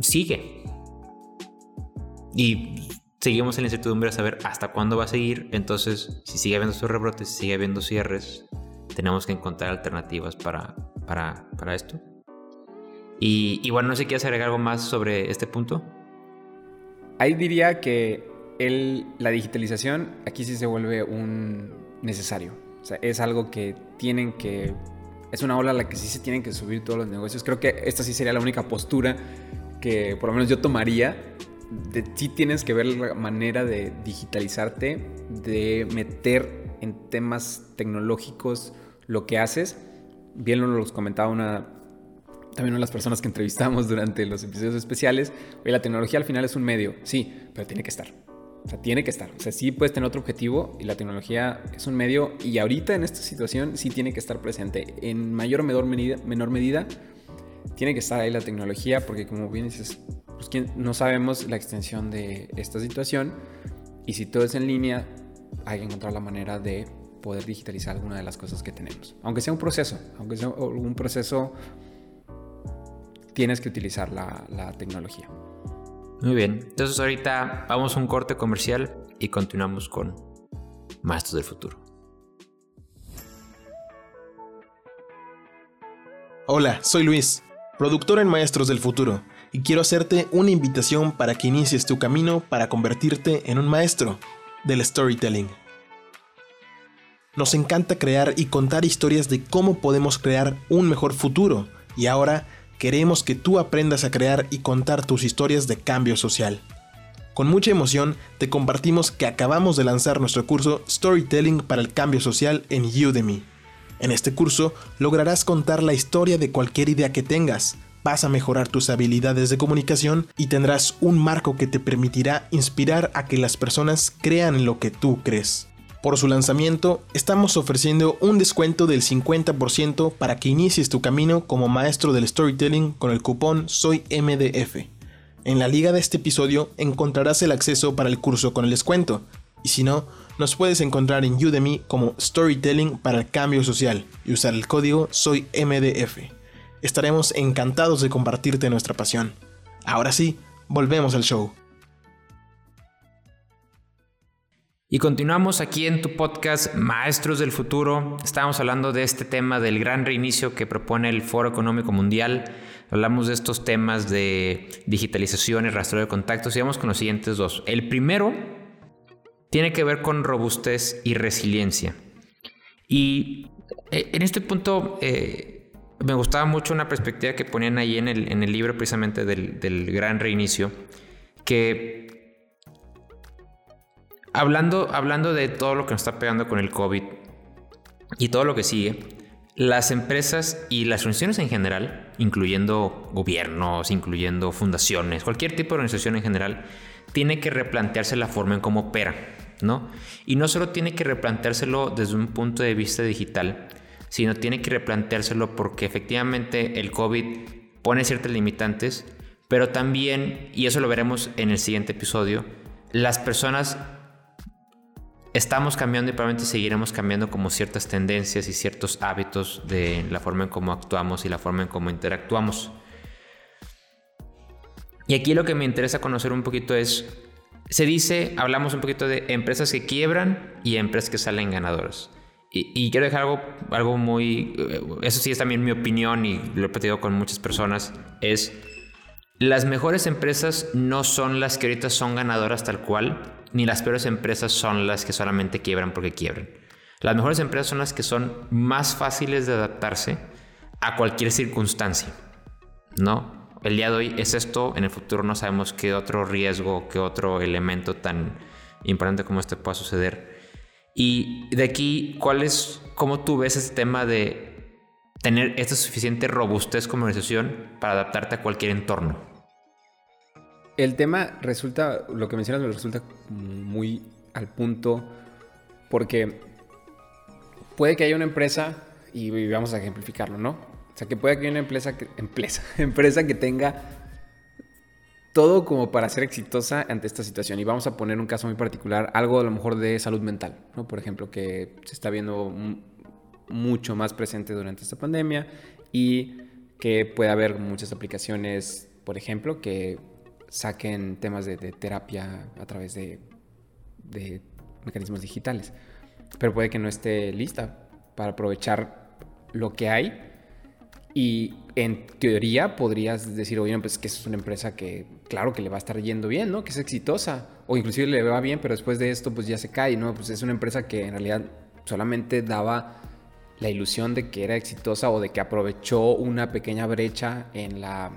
sigue. Y seguimos en la incertidumbre de saber hasta cuándo va a seguir. Entonces, si sigue habiendo estos rebrotes, si sigue habiendo cierres, tenemos que encontrar alternativas para, para, esto. Y, y bueno, no sé si quieres agregar algo más sobre este punto. Ahí diría que la digitalización aquí sí se vuelve un necesario. O sea, es algo que tienen que... Es una ola a la que sí se tienen que subir todos los negocios. Creo que esta sí sería la única postura que por lo menos yo tomaría. De, sí tienes que ver la manera de digitalizarte, de meter en temas tecnológicos lo que haces. Bien lo comentaba una, también una de las personas que entrevistamos durante los episodios especiales. La tecnología al final es un medio, sí, pero tiene que estar. O sea, tiene que estar. O sea, sí puedes tener otro objetivo y la tecnología es un medio y ahorita en esta situación sí tiene que estar presente. En mayor o menor medida, menor medida tiene que estar ahí la tecnología porque como bien dices, pues no sabemos la extensión de esta situación y si todo es en línea, hay que encontrar la manera de poder digitalizar alguna de las cosas que tenemos. Aunque sea un proceso, aunque sea un proceso, tienes que utilizar la, la tecnología. Muy bien, entonces ahorita vamos a un corte comercial y continuamos con Maestros del Futuro. Hola, soy Luis, productor en Maestros del Futuro, y quiero hacerte una invitación para que inicies tu camino para convertirte en un maestro del storytelling. Nos encanta crear y contar historias de cómo podemos crear un mejor futuro, y ahora queremos que tú aprendas a crear y contar tus historias de cambio social. Con mucha emoción te compartimos que acabamos de lanzar nuestro curso Storytelling para el Cambio Social en Udemy. En este curso lograrás contar la historia de cualquier idea que tengas, vas a mejorar tus habilidades de comunicación y tendrás un marco que te permitirá inspirar a que las personas crean en lo que tú crees. Por su lanzamiento, estamos ofreciendo un descuento del 50% para que inicies tu camino como maestro del storytelling con el cupón SOYMDF. En la liga de este episodio encontrarás el acceso para el curso con el descuento, y si no, nos puedes encontrar en Udemy como Storytelling para el Cambio Social y usar el código SOYMDF. Estaremos encantados de compartirte nuestra pasión. Ahora sí, volvemos al show. Y continuamos aquí en tu podcast Maestros del Futuro. Estamos hablando de este tema del gran reinicio que propone el Foro Económico Mundial. Hablamos de estos temas de digitalización y rastreo de contactos y vamos con los siguientes dos. El primero tiene que ver con robustez y resiliencia. Y eh, en este punto eh, me gustaba mucho una perspectiva que ponían ahí en el, en el libro precisamente del, del gran reinicio, que hablando, hablando de todo lo que nos está pegando con el COVID y todo lo que sigue, las empresas y las organizaciones en general, incluyendo gobiernos, incluyendo fundaciones, cualquier tipo de organización en general, tiene que replantearse la forma en cómo opera, ¿no? Y no solo tiene que replanteárselo desde un punto de vista digital, sino tiene que replanteárselo porque efectivamente el COVID pone ciertas limitantes, pero también, y eso lo veremos en el siguiente episodio, las personas estamos cambiando y probablemente seguiremos cambiando como ciertas tendencias y ciertos hábitos de la forma en cómo actuamos y la forma en cómo interactuamos. Y aquí lo que me interesa conocer un poquito es, se dice, hablamos un poquito de empresas que quiebran y empresas que salen ganadoras. Y, quiero dejar algo, algo muy, eh, eso sí es también mi opinión y lo he platicado con muchas personas, es las mejores empresas no son las que ahorita son ganadoras tal cual, ni las peores empresas son las que solamente quiebran porque quiebran. Las mejores empresas son las que son más fáciles de adaptarse a cualquier circunstancia. ¿No? El día de hoy es esto, en el futuro no sabemos qué otro riesgo, qué otro elemento tan importante como este pueda suceder. Y de aquí, ¿cuál es, cómo tú ves ese tema de tener esta suficiente robustez como organización para adaptarte a cualquier entorno? El tema resulta, lo que mencionas me resulta muy al punto, porque puede que haya una empresa, y vamos a ejemplificarlo, ¿no? O sea, que puede que haya una empresa que, empresa, empresa que tenga todo como para ser exitosa ante esta situación. Y vamos a poner un caso muy particular, algo a lo mejor de salud mental, ¿no? Por ejemplo, que se está viendo mucho más presente durante esta pandemia y que puede haber muchas aplicaciones, por ejemplo, que saquen temas de, terapia a través de, mecanismos digitales. Pero puede que no esté lista para aprovechar lo que hay. Y en teoría podrías decir, oye, pues que es una empresa que, claro, que le va a estar yendo bien, ¿no? Que es exitosa. O inclusive le va bien, pero después de esto, pues ya se cae, ¿no? Pues es una empresa que en realidad solamente daba la ilusión de que era exitosa o de que aprovechó una pequeña brecha en la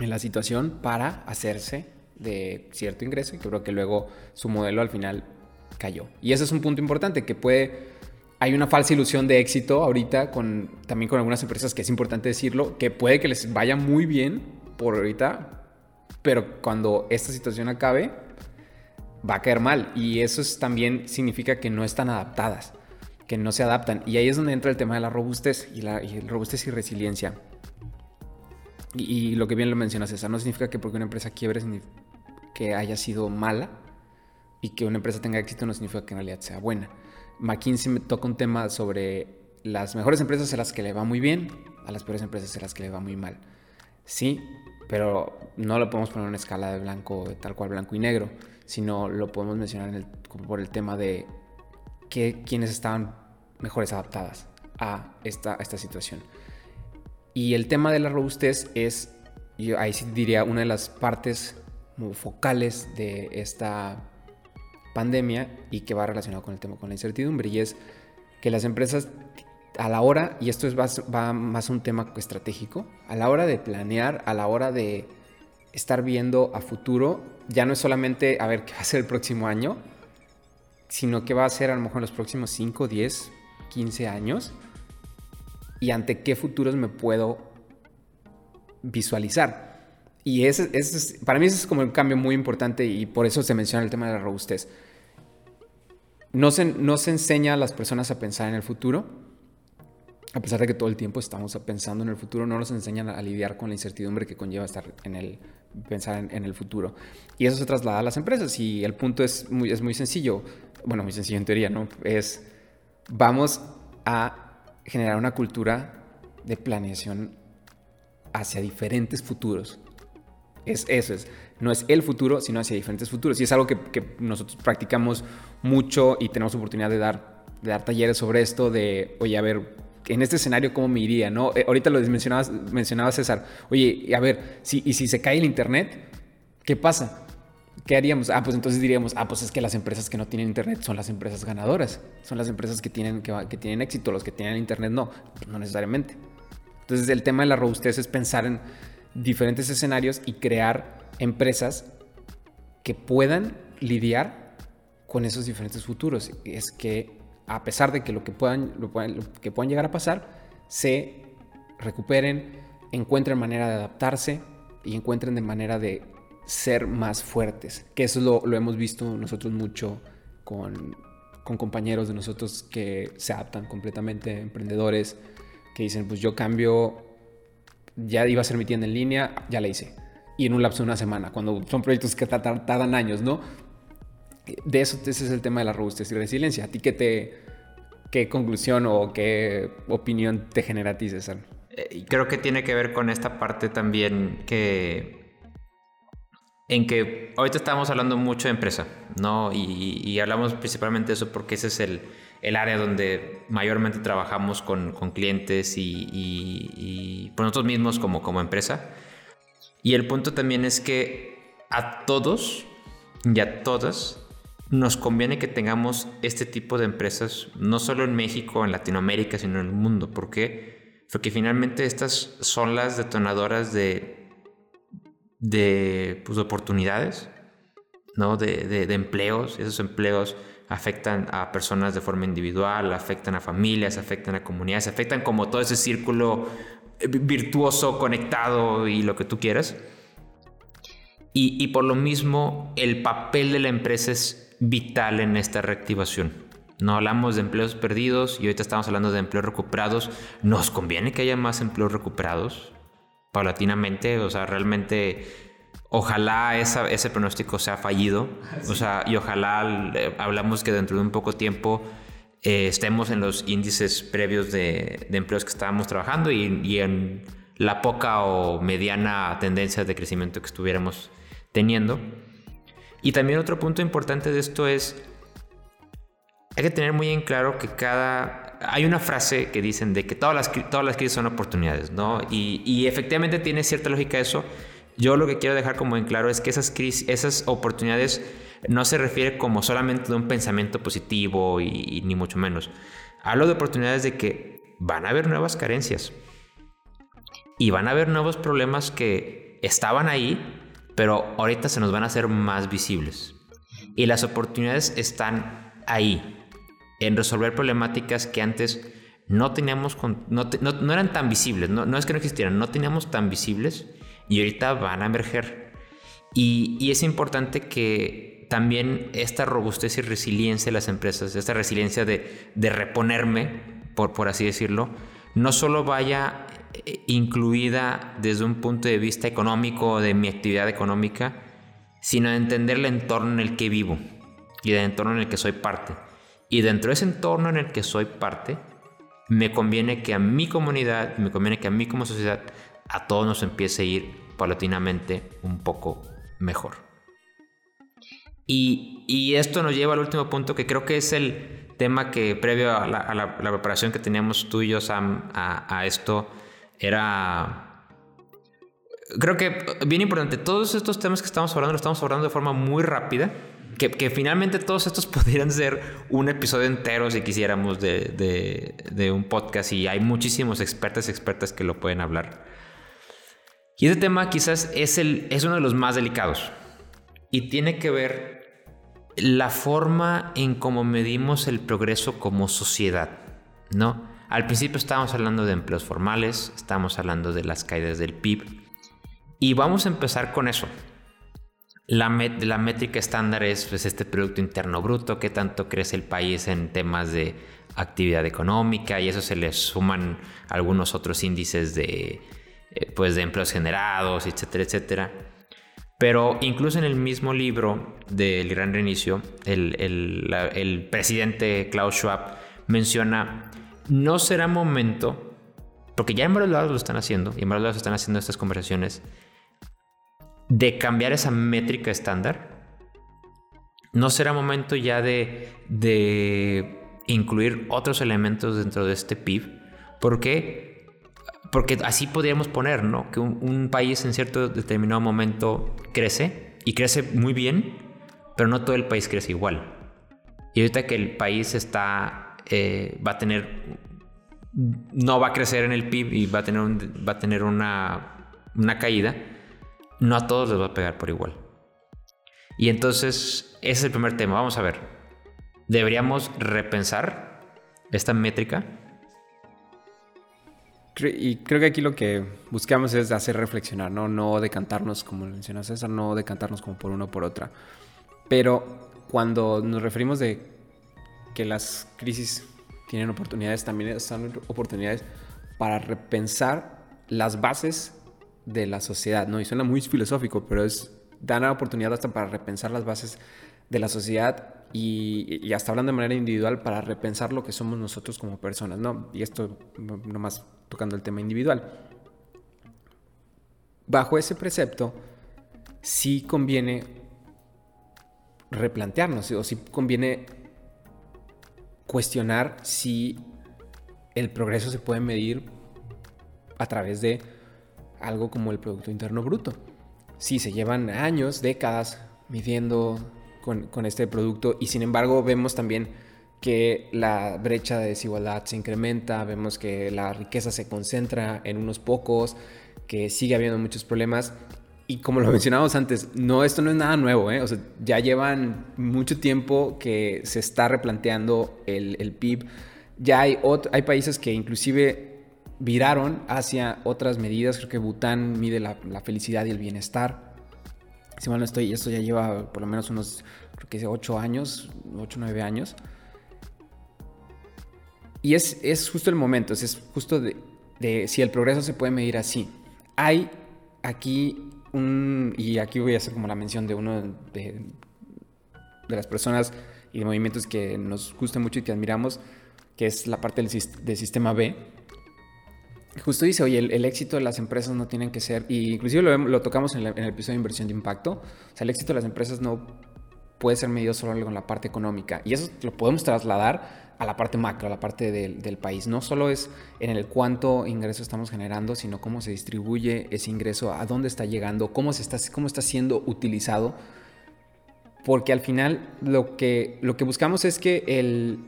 en la situación para hacerse de cierto ingreso y creo que luego su modelo al final cayó. Y ese es un punto importante que puede hay una falsa ilusión de éxito ahorita con también con algunas empresas que es importante decirlo, que puede que les vaya muy bien por ahorita, pero cuando esta situación acabe va a caer mal y eso también significa que no están adaptadas, que no se adaptan y ahí es donde entra el tema de la robustez y la robustez y resiliencia. Y, lo que bien lo menciona César, no significa que porque una empresa quiebre que haya sido mala y que una empresa tenga éxito no significa que en realidad sea buena. McKinsey me toca un tema sobre las mejores empresas a las que le va muy bien, a las peores empresas a las que le va muy mal. Sí, pero no lo podemos poner en una escala de blanco, tal cual blanco y negro, sino lo podemos mencionar por el tema de que, quienes estaban mejores adaptadas a esta, esta situación. Y el tema de la robustez es, yo ahí sí diría, una de las partes focales de esta pandemia y que va relacionado con el tema con la incertidumbre y es que las empresas a la hora, y esto es, va, más un tema estratégico, a la hora de planear, a la hora de estar viendo a futuro, ya no es solamente a ver qué va a ser el próximo año, sino qué va a ser a lo mejor en los próximos 5, 10, 15 años y ante qué futuros me puedo visualizar. Y ese, ese para mí ese es como un cambio muy importante y por eso se menciona el tema de la robustez. No se, no se enseña a las personas a pensar en el futuro, a pesar de que todo el tiempo estamos pensando en el futuro, no nos enseñan a lidiar con la incertidumbre que conlleva estar en el, pensar en, el futuro. Y eso se traslada a las empresas y el punto es muy, es muy sencillo, bueno, muy sencillo en teoría, ¿no? Es, vamos a generar una cultura de planeación hacia diferentes futuros. Es, eso es no es el futuro, sino hacia diferentes futuros. Y es algo que, nosotros practicamos mucho y tenemos oportunidad de dar, de dar talleres sobre esto, de, oye, a ver, en este escenario, ¿cómo me iría? ¿no? Eh, ahorita lo mencionabas, mencionaba César, oye, a ver, si, y si se cae el Internet, ¿qué pasa? ¿Qué haríamos? Ah, pues entonces diríamos, ah, pues es que las empresas que no tienen internet son las empresas ganadoras, son las empresas que tienen, que, tienen éxito, los que tienen internet no, no necesariamente. Entonces el tema de la robustez es pensar en diferentes escenarios y crear empresas que puedan lidiar con esos diferentes futuros. Es que a pesar de que lo que puedan, lo que puedan llegar a pasar, se recuperen, encuentren manera de adaptarse y encuentren de manera de ser más fuertes. Que eso lo, lo hemos visto nosotros mucho con, con compañeros de nosotros que se adaptan completamente, emprendedores, que dicen, pues yo cambio, ya iba a ser mi tienda en línea, ya la hice y en un lapso de una semana, cuando son proyectos que tardan años, ¿no? De eso, ese es el tema de la robustez y resiliencia. ¿A ti qué te, qué conclusión o qué opinión te genera a ti, César? Eh, creo que tiene que ver con esta parte también que en que ahorita estamos hablando mucho de empresa, ¿no? Y, hablamos principalmente de eso porque ese es el, el área donde mayormente trabajamos con, con clientes y, y, y, por nosotros mismos como, como empresa. Y el punto también es que a todos y a todas nos conviene que tengamos este tipo de empresas, no solo en México, en Latinoamérica, sino en el mundo. ¿Por qué? Porque finalmente estas son las detonadoras de, de, pues, oportunidades, ¿no? De, de, de empleos. Esos empleos afectan a personas de forma individual, afectan a familias, afectan a comunidades, afectan como todo ese círculo virtuoso, conectado y lo que tú quieras. Y, por lo mismo, el papel de la empresa es vital en esta reactivación. No hablamos de empleos perdidos y ahorita estamos hablando de empleos recuperados. Nos conviene que haya más empleos recuperados paulatinamente. O sea, realmente, ojalá ese pronóstico sea fallido. O sea, y ojalá eh, hablamos que dentro de un poco tiempo eh, estemos en los índices previos de, empleos que estábamos trabajando y, en la poca o mediana tendencia de crecimiento que estuviéramos teniendo. Y también otro punto importante de esto es, hay que tener muy en claro que cada... Hay una frase que dicen de que todas las, crisis son oportunidades, ¿no? Y, y efectivamente tiene cierta lógica eso. Yo lo que quiero dejar como en claro es que esas, crisis, esas oportunidades no se refiere como solamente de un pensamiento positivo y, ni mucho menos. Hablo de oportunidades de que van a haber nuevas carencias y van a haber nuevos problemas que estaban ahí, pero ahorita se nos van a hacer más visibles. Y las oportunidades están ahí, en resolver problemáticas que antes no teníamos, no, eran tan visibles, no, es que no existieran, no teníamos tan visibles y ahorita van a emerger. Y, es importante que también esta robustez y resiliencia de las empresas, esta resiliencia de, reponerme, por, por así decirlo, no solo vaya eh, incluida desde un punto de vista económico, de mi actividad económica, sino de entender el entorno en el que vivo y el entorno en el que soy parte. Y dentro de ese entorno en el que soy parte, me conviene que a mi comunidad, me conviene que a mí como sociedad, a todos nos empiece a ir paulatinamente un poco mejor. Y, esto nos lleva al último punto que creo que es el tema que previo a la, preparación que teníamos tú y yo, Sam, a, esto, era... Creo que bien importante, todos estos temas que estamos hablando, los estamos hablando de forma muy rápida que, finalmente todos estos podrían ser un episodio entero si quisiéramos de, un podcast y hay muchísimos expertos expertas que lo pueden hablar. Y ese tema quizás es, el, es uno de los más delicados y tiene que ver la forma en cómo medimos el progreso como sociedad, ¿no? Al principio estábamos hablando de empleos formales, estábamos hablando de las caídas del PIB y vamos a empezar con eso. La, métrica estándar es pues, este Producto Interno Bruto, qué tanto crece el país en temas de actividad económica y eso se le suman algunos otros índices de, eh, pues, de empleos generados, etcétera, etcétera. Pero incluso en el mismo libro del Gran Reinicio, el, el presidente Klaus Schwab menciona, no será momento, porque ya en varios lados lo están haciendo, y en varios lados están haciendo estas conversaciones, de cambiar esa métrica estándar? ¿No será momento ya de, de incluir otros elementos dentro de este PIB? Porque así podríamos poner, ¿no? Que un, país en cierto determinado momento crece y crece muy bien, pero no todo el país crece igual. Y ahorita que el país está, eh, va a tener, no va a crecer en el PIB y va a tener, va a tener una, una caída, no a todos les va a pegar por igual. Y entonces, ese es el primer tema. Vamos a ver. ¿Deberíamos repensar esta métrica? Y creo que aquí lo que buscamos es hacer reflexionar, ¿no? No decantarnos, como mencionó César, no decantarnos como por uno o por otra. Pero cuando nos referimos de que las crisis tienen oportunidades, también son oportunidades para repensar las bases de la sociedad, ¿no? Y suena muy filosófico, pero es dan la oportunidad hasta para repensar las bases de la sociedad y, hasta hablando de manera individual para repensar lo que somos nosotros como personas, ¿no? Y esto nomás tocando el tema individual. Bajo ese precepto, sí conviene replantearnos o sí conviene cuestionar si el progreso se puede medir a través de algo como el Producto Interno Bruto. Sí, se llevan años, décadas midiendo con, este producto y sin embargo vemos también que la brecha de desigualdad se incrementa, vemos que la riqueza se concentra en unos pocos, que sigue habiendo muchos problemas. Y como lo mencionábamos antes, no, esto no es nada nuevo, ¿eh? o sea, ya llevan mucho tiempo que se está replanteando el, el PIB. Ya hay, hay países que inclusive viraron hacia otras medidas. Creo que Bután mide la, felicidad y el bienestar. Si mal no estoy, esto ya lleva por lo menos unos, creo que 8 años, 8 o 9 años. Y es, es, justo el momento, es justo de, si el progreso se puede medir así. Hay aquí un, y aquí voy a hacer como la mención de uno de, de las personas y de movimientos que nos gusta mucho y que admiramos, que es la parte del sistema B, justo dice, oye, el, éxito de las empresas no tienen que ser, y inclusive lo, tocamos en, el episodio de inversión de impacto, o sea, el éxito de las empresas no puede ser medido solo con la parte económica, y eso lo podemos trasladar a la parte macro, a la parte del, país. No solo es en el cuánto ingreso estamos generando, sino cómo se distribuye ese ingreso, a dónde está llegando, cómo, se está, cómo está siendo utilizado, porque al final lo que, lo que buscamos es que el,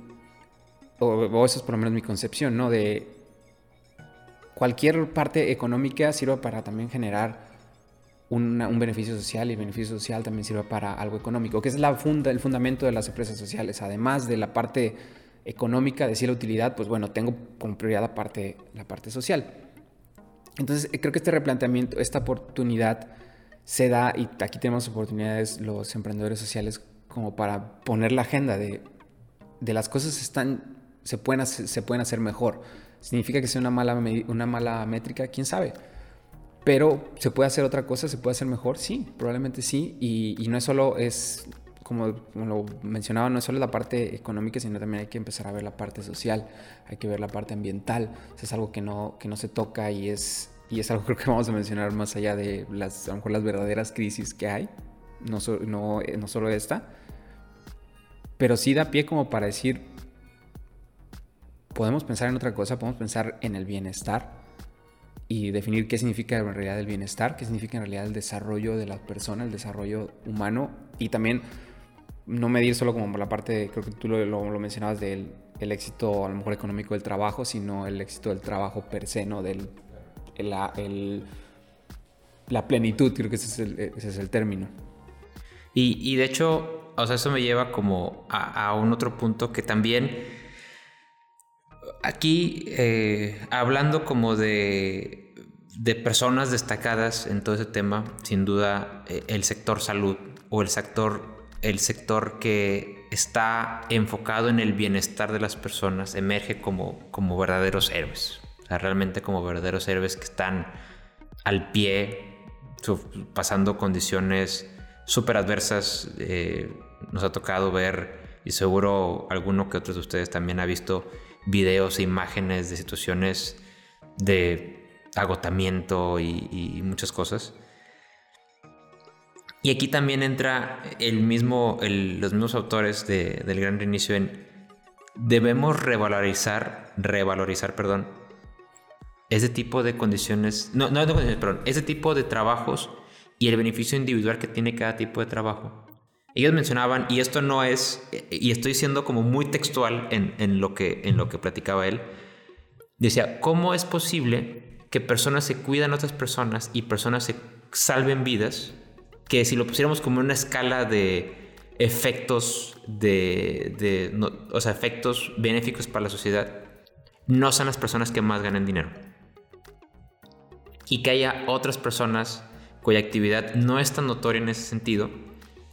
o, o eso es por lo menos mi concepción, ¿no? De cualquier parte económica sirva para también generar un beneficio social y el beneficio social también sirve para algo económico, que es la funda, el fundamento de las empresas sociales. Además de la parte económica, decir la utilidad, pues bueno, tengo como prioridad la parte, la parte social. Entonces, creo que este replanteamiento, esta oportunidad se da, y aquí tenemos oportunidades los emprendedores sociales como para poner la agenda de, las cosas están, se, pueden se pueden hacer mejor. ¿Significa que sea una mala, una mala métrica? ¿Quién sabe? Pero se puede hacer otra cosa, se puede hacer mejor, sí, probablemente sí. Y, no es solo, es como, lo mencionaba, no es solo la parte económica, sino también hay que empezar a ver la parte social, hay que ver la parte ambiental. es algo que no, que no se toca y es, y es algo creo que vamos a mencionar más allá de las, a lo mejor las verdaderas crisis que hay, no, no, eh, no solo esta. Pero sí da pie como para decir, podemos pensar en otra cosa, podemos pensar en el bienestar y definir qué significa en realidad el bienestar, qué significa en realidad el desarrollo de la persona, el desarrollo humano y también no medir solo como la parte, creo que tú lo, lo, mencionabas del el éxito a lo mejor económico del trabajo, sino el éxito del trabajo per se, ¿no? Del, el, la plenitud, creo que ese es el, ese es el término. Y, y, de hecho, o sea, eso me lleva como a, a un otro punto que también aquí eh, hablando como de, de, personas destacadas en todo ese tema, sin duda eh, el sector salud o el sector, el sector que está enfocado en el bienestar de las personas emerge como, como verdaderos héroes. realmente como verdaderos héroes que están al pie, pasando condiciones súper adversas. Eh, nos ha tocado ver, y seguro alguno que otros de ustedes también ha visto, videos e imágenes de situaciones de agotamiento y, muchas cosas. Y aquí también entra el mismo, los mismos autores del Gran Reinicio en debemos revalorizar, revalorizar, perdón, ese tipo de condiciones, no, no de condiciones, perdón, ese tipo de trabajos y el beneficio individual que tiene cada tipo de trabajo. Ellos mencionaban, y esto no es, y estoy siendo como muy textual en, lo, que, en lo que platicaba él, decía, ¿cómo es posible que personas se cuidan a otras personas y personas se salven vidas? Que si lo pusiéramos como una escala de efectos de, o sea, efectos benéficos para la sociedad, no son las personas que más ganan dinero. Y que haya otras personas cuya actividad no es tan notoria en ese sentido,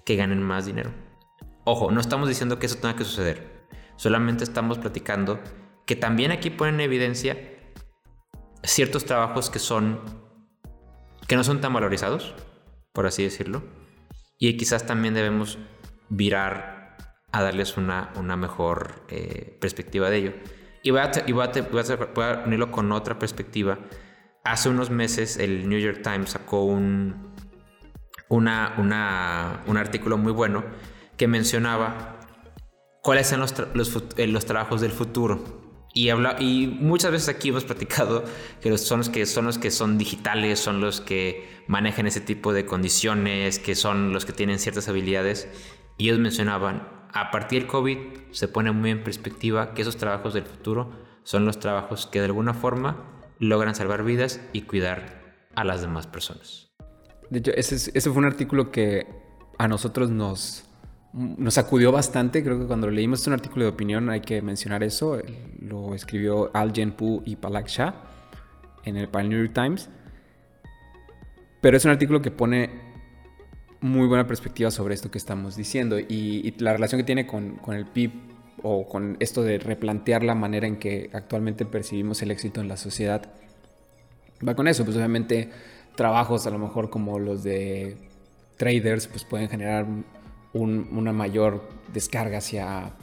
que ganen más dinero. Ojo, no estamos diciendo que eso tenga que suceder. Solamente estamos platicando que también aquí ponen en evidencia ciertos trabajos que son que no son tan valorizados, por así decirlo, y quizás también debemos virar a darles una, una mejor eh, perspectiva de ello. Y voy a, y voy, a, unirlo con otra perspectiva. Hace unos meses el New York Times sacó un, un artículo muy bueno que mencionaba cuáles son los, eh, los, trabajos del futuro. Y, habla, y muchas veces aquí hemos platicado que son los que son los que son digitales, son los que manejan ese tipo de condiciones, que son los que tienen ciertas habilidades. Y ellos mencionaban, a partir del COVID se pone muy en perspectiva que esos trabajos del futuro son los trabajos que de alguna forma logran salvar vidas y cuidar a las demás personas. De hecho, ese, fue un artículo que a nosotros nos, nos sacudió bastante. Creo que cuando leímos este artículo de opinión hay que mencionar eso. Lo escribió Al Jenpu y Palak Shah en el, New York Times. Pero es un artículo que pone muy buena perspectiva sobre esto que estamos diciendo y, la relación que tiene con, con, el PIB o con esto de replantear la manera en que actualmente percibimos el éxito en la sociedad. Va con eso, pues obviamente trabajos a lo mejor como los de traders pues pueden generar una mayor descarga hacia,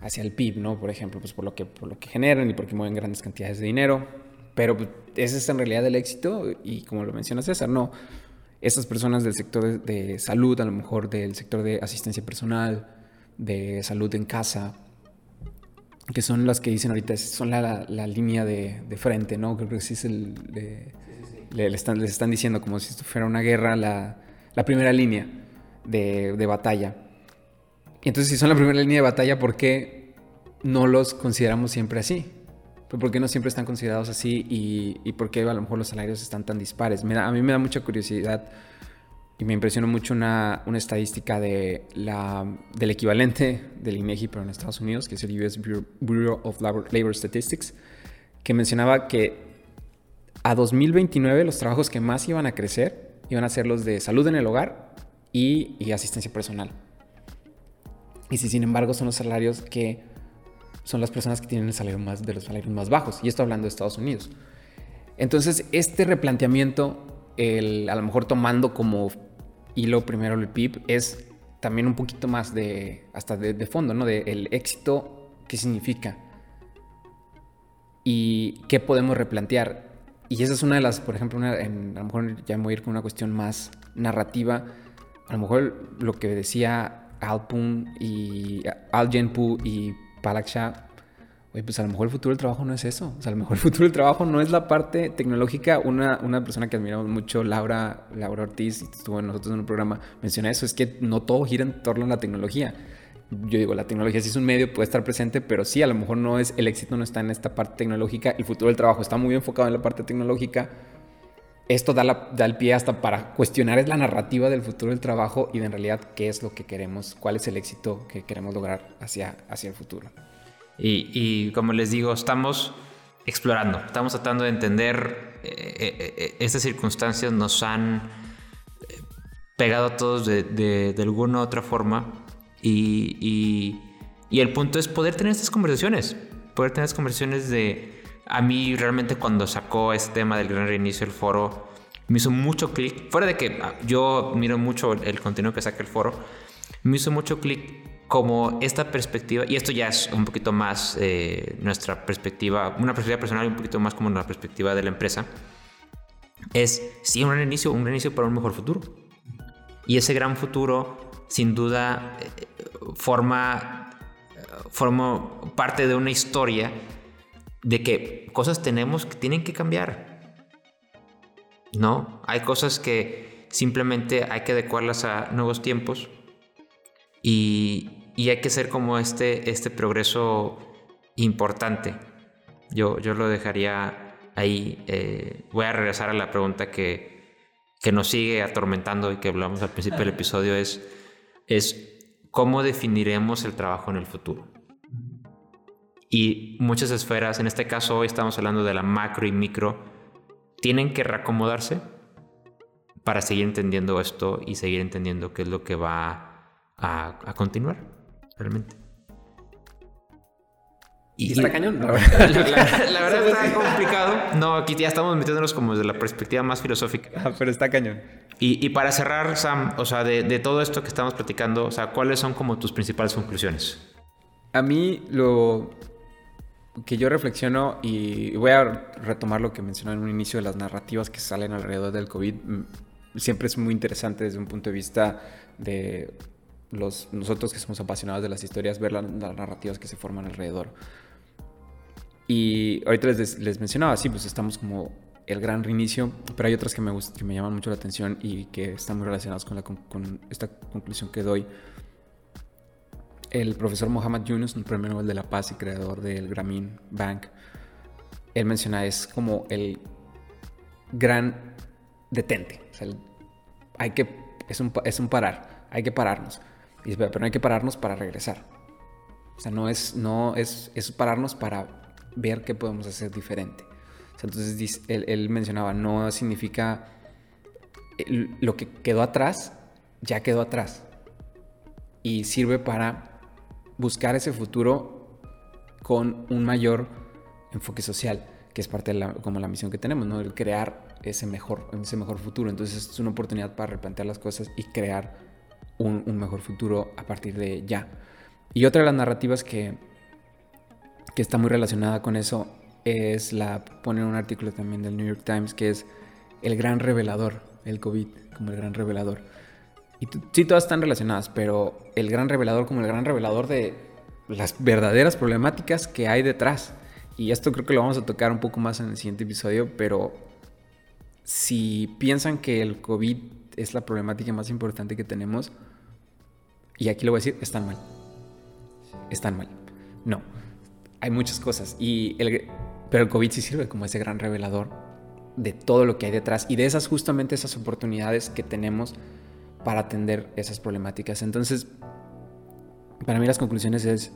hacia el PIB, ¿no? Por ejemplo, pues por lo, que, por lo que generan y porque mueven grandes cantidades de dinero. Pero pues, ese es en realidad el éxito y como lo menciona César, no. Estas personas del sector de, salud, a lo mejor del sector de asistencia personal, de salud en casa, que son las que dicen ahorita, son la, la, línea de, de, frente, ¿no? Creo que sí es el... De, le, están, les están diciendo como si esto fuera una guerra, la, primera línea de, batalla. Y entonces, si son la primera línea de batalla, ¿por qué no los consideramos siempre así? pero ¿por qué no siempre están considerados así y, y por qué a lo mejor los salarios están tan dispares? Me da- a mí me da mucha curiosidad y me impresionó mucho una, una estadística de la, del equivalente del INEGI, pero en Estados Unidos, que es el US Bureau, Bureau of Labor, Labor Statistics, que mencionaba que a 2029 los trabajos que más iban a crecer iban a ser los de salud en el hogar y, asistencia personal. Y si sin embargo son los salarios que son las personas que tienen el salario más de los salarios más bajos. Y esto hablando de Estados Unidos. Entonces, este replanteamiento, a lo mejor tomando como hilo primero el PIB, es también un poquito más de, hasta de, de fondo, ¿no? De el éxito, ¿qué significa? Y qué podemos replantear. Y esa es una de las, por ejemplo, a lo mejor ya me voy a ir con una cuestión más narrativa. A lo mejor lo que decía Alpun y Al Genpu y Palak Shah, oye, pues a lo mejor el futuro del trabajo no es eso. A lo mejor el futuro del trabajo no es la parte tecnológica. Una, una persona que admiramos mucho, Laura, Laura Ortiz, estuvo en nosotros en un programa, menciona eso, es que no todo gira en torno a la tecnología. Yo digo, la tecnología sí es un medio, puede estar presente, pero sí, a lo mejor no es, el éxito no está en esta parte tecnológica. El futuro del trabajo está muy enfocado en la parte tecnológica. Esto da, la- da el pie hasta para cuestionar es la narrativa del futuro del trabajo y de en realidad qué es lo que queremos, cuál es el éxito que queremos lograr hacia, hacia el futuro. Y, y como les digo, estamos explorando, estamos tratando de entender eh, eh, eh, estas circunstancias nos han eh, pegado a todos de, de- de alguna u otra forma y, y- el punto es poder tener estas conversaciones, poder tener estas conversaciones de... A mí realmente cuando sacó este tema del gran reinicio del foro, me hizo mucho clic, fuera de que ah, yo miro mucho el contenido que saca el foro, me hizo mucho clic como esta perspectiva, y esto ya es un poquito más eh, nuestra perspectiva, una perspectiva personal y un poquito más como la perspectiva de la empresa, es sí un gran inicio, un gran inicio para un mejor futuro. Y ese gran futuro, sin duda, eh, forma, forma parte de una historia de que cosas tenemos que tienen que cambiar. ¿No? Hay cosas que simplemente hay que adecuarlas a nuevos tiempos y, y hay que hacer como este, este progreso importante. Yo, yo lo dejaría ahí. eh, voy a regresar a la pregunta que, que nos sigue atormentando y que hablamos al principio del episodio es, es cómo definiremos el trabajo en el futuro. Y muchas esferas, en este caso hoy estamos hablando de la macro y micro, tienen que reacomodarse para seguir entendiendo esto y seguir entendiendo qué es lo que va a, a continuar realmente. Y está cañón, la verdad. la- la verdad está complicado. No, aquí ya estamos metiéndonos como desde la perspectiva más filosófica. Ah, Pero está cañón. Y, y para cerrar, Sam, o sea, de, de todo esto que estamos platicando, o sea, ¿cuáles son como tus principales conclusiones? A mí lo que yo reflexiono y voy a retomar lo que mencioné en un inicio de las narrativas que salen alrededor del COVID, mm, siempre es muy interesante desde un punto de vista de los, nosotros que somos apasionados de las historias, ver la- las narrativas que se forman alrededor. Y ahorita les, mencionaba, sí, pues estamos como el gran reinicio, pero hay otras que me, gust- que me llaman mucho la atención y que están muy relacionadas con, la con- esta conclusión que doy el profesor Mohammad Yunus, un premio Nobel de la Paz y creador del Grameen Bank, él menciona es como el gran detente. O sea, hay que, es un, es un parar, hay que pararnos. Pero no hay que pararnos para regresar. O sea, no es, no es, es pararnos para ver qué podemos hacer diferente. O sea, entonces él, él mencionaba, no significa lo que quedó atrás, ya quedó atrás. Y sirve para buscar ese futuro con un mayor enfoque social, que es parte de la, como la misión que tenemos, ¿no? El crear ese mejor, ese mejor futuro. Entonces es una oportunidad para replantear las cosas y crear un, un mejor futuro a partir de ya. Y otra de las narrativas que, que está muy relacionada con eso es la, pone en un artículo también del New York Times, que es el gran revelador, el COVID como el gran revelador. Y sí, todas están relacionadas, pero el gran revelador como el gran revelador de las verdaderas problemáticas que hay detrás. Y esto creo que lo vamos a tocar un poco más en el siguiente episodio, pero si piensan que el COVID es la problemática más importante que tenemos, y aquí lo voy a decir, están mal. Están mal. No. Hay muchas cosas. Y el, pero el COVID sí sirve como ese gran revelador de todo lo que hay detrás y de esas justamente esas oportunidades que tenemos para atender esas problemáticas. Entonces, para mí las conclusiones es,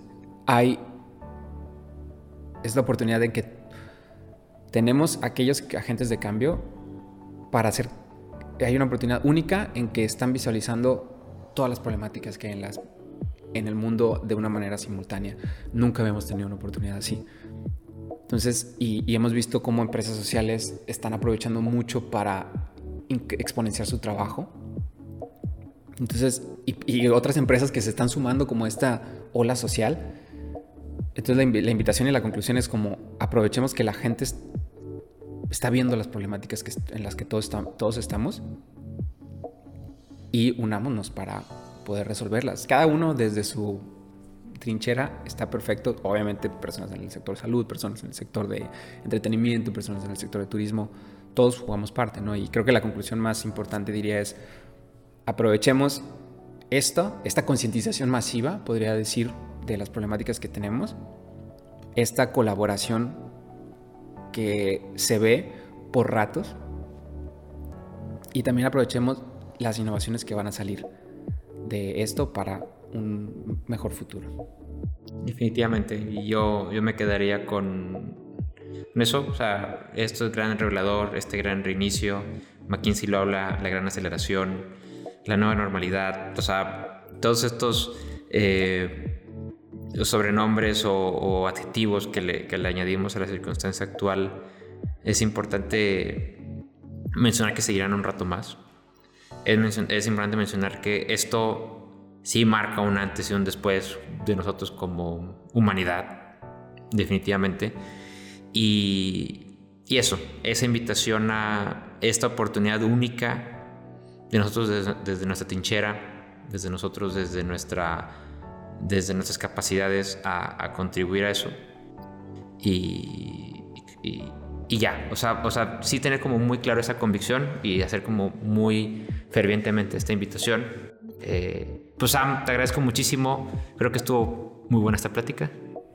hay, es la oportunidad en que tenemos aquellos agentes de cambio para hacer, hay una oportunidad única en que están visualizando todas las problemáticas que hay en, las, en el mundo de una manera simultánea. Nunca habíamos tenido una oportunidad así. Entonces, y, hemos visto cómo empresas sociales están aprovechando mucho para exponenciar su trabajo. Entonces, y, otras empresas que se están sumando como esta ola social. Entonces, la, invitación y la conclusión es como aprovechemos que la gente está viendo las problemáticas en las que todos estamos y unámonos para poder resolverlas. Cada uno desde su trinchera está perfecto. Obviamente personas en el sector salud, personas en el sector de entretenimiento, personas en el sector de turismo, todos jugamos parte, ¿no? Y creo que la conclusión más importante diría es, aprovechemos esto, esta concientización masiva, podría decir, de las problemáticas que tenemos, esta colaboración que se ve por ratos y también aprovechemos las innovaciones que van a salir de esto para un mejor futuro. Definitivamente, y yo, yo me quedaría con eso, o sea, esto es gran revelador, este gran reinicio, McKinsey lo habla, la gran aceleración, la nueva normalidad, o sea, todos estos eh, sobrenombres o, adjetivos que le, que le añadimos a la circunstancia actual, es importante mencionar que seguirán un rato más. Es, es importante mencionar que esto sí marca un antes y un después de nosotros como humanidad, definitivamente. Y, y eso, esa invitación a esta oportunidad única de nosotros desde, nuestra trinchera, desde nosotros, desde, nuestra, desde nuestras capacidades a, contribuir a eso. Y, y, y, ya, o sea, o sea, sí tener como muy claro esa convicción y hacer como muy fervientemente esta invitación. Eh, pues Sam, te agradezco muchísimo. Creo que estuvo muy buena esta plática.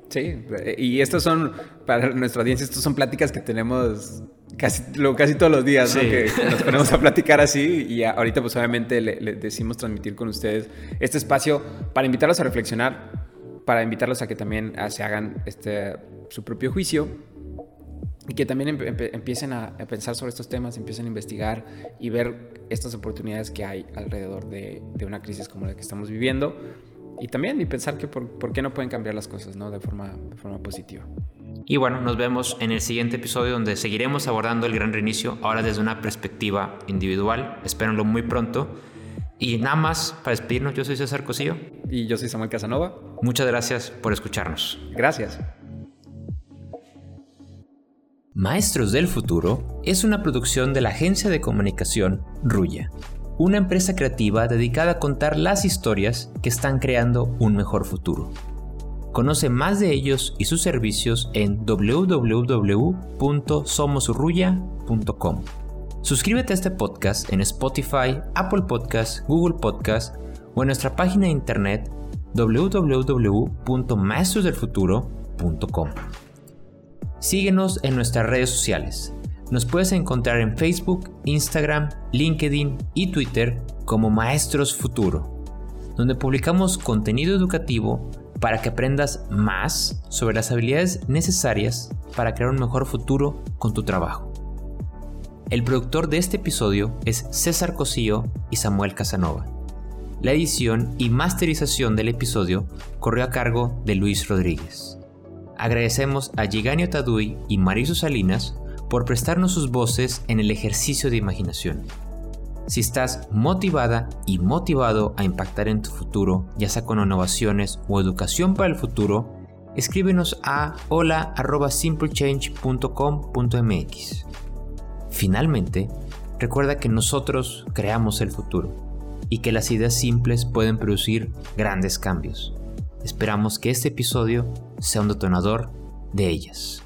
Sí, y estos son, para nuestra audiencia, estos son pláticas que tenemos casi, casi todos los días, ¿no? que, nos ponemos a platicar así y ahorita pues obviamente le, decimos transmitir con ustedes este espacio para invitarlos a reflexionar, para invitarlos a que también se hagan este, su propio juicio y que también empiecen a, pensar sobre estos temas, empiecen a investigar y ver estas oportunidades que hay alrededor de, una crisis como la que estamos viviendo. Y también y pensar que por, qué no pueden cambiar las cosas ¿no? de, forma, de forma positiva. Y bueno, nos vemos en el siguiente episodio donde seguiremos abordando el gran reinicio, ahora desde una perspectiva individual. Espérenlo muy pronto. Y nada más para despedirnos, yo soy César Cosillo. Y yo soy Samuel Casanova. Muchas gracias por escucharnos. Gracias. Maestros del Futuro es una producción de la agencia de comunicación Ruya, una empresa creativa dedicada a contar las historias que están creando un mejor futuro. Conoce más de ellos y sus servicios en www.somosruya.com. Suscríbete a este podcast en Spotify, Apple Podcasts, Google Podcasts o en nuestra página de internet www.maestrosdelfuturo.com. Síguenos en nuestras redes sociales. Nos puedes encontrar en Facebook, Instagram, LinkedIn y Twitter como Maestros Futuro, donde publicamos contenido educativo para que aprendas más sobre las habilidades necesarias para crear un mejor futuro con tu trabajo. El productor de este episodio es César Cosillo y Samuel Casanova. La edición y masterización del episodio corrió a cargo de Luis Rodríguez. Agradecemos a Giganio Tadui y Mariso Salinas por prestarnos sus voces en el ejercicio de imaginación. Si estás motivada y motivado a impactar en tu futuro, ya sea con innovaciones o educación para el futuro, escríbenos a hola@simplechange.com.mx. Finalmente, recuerda que nosotros creamos el futuro y que las ideas simples pueden producir grandes cambios. Esperamos que este episodio sea un detonador de ellas.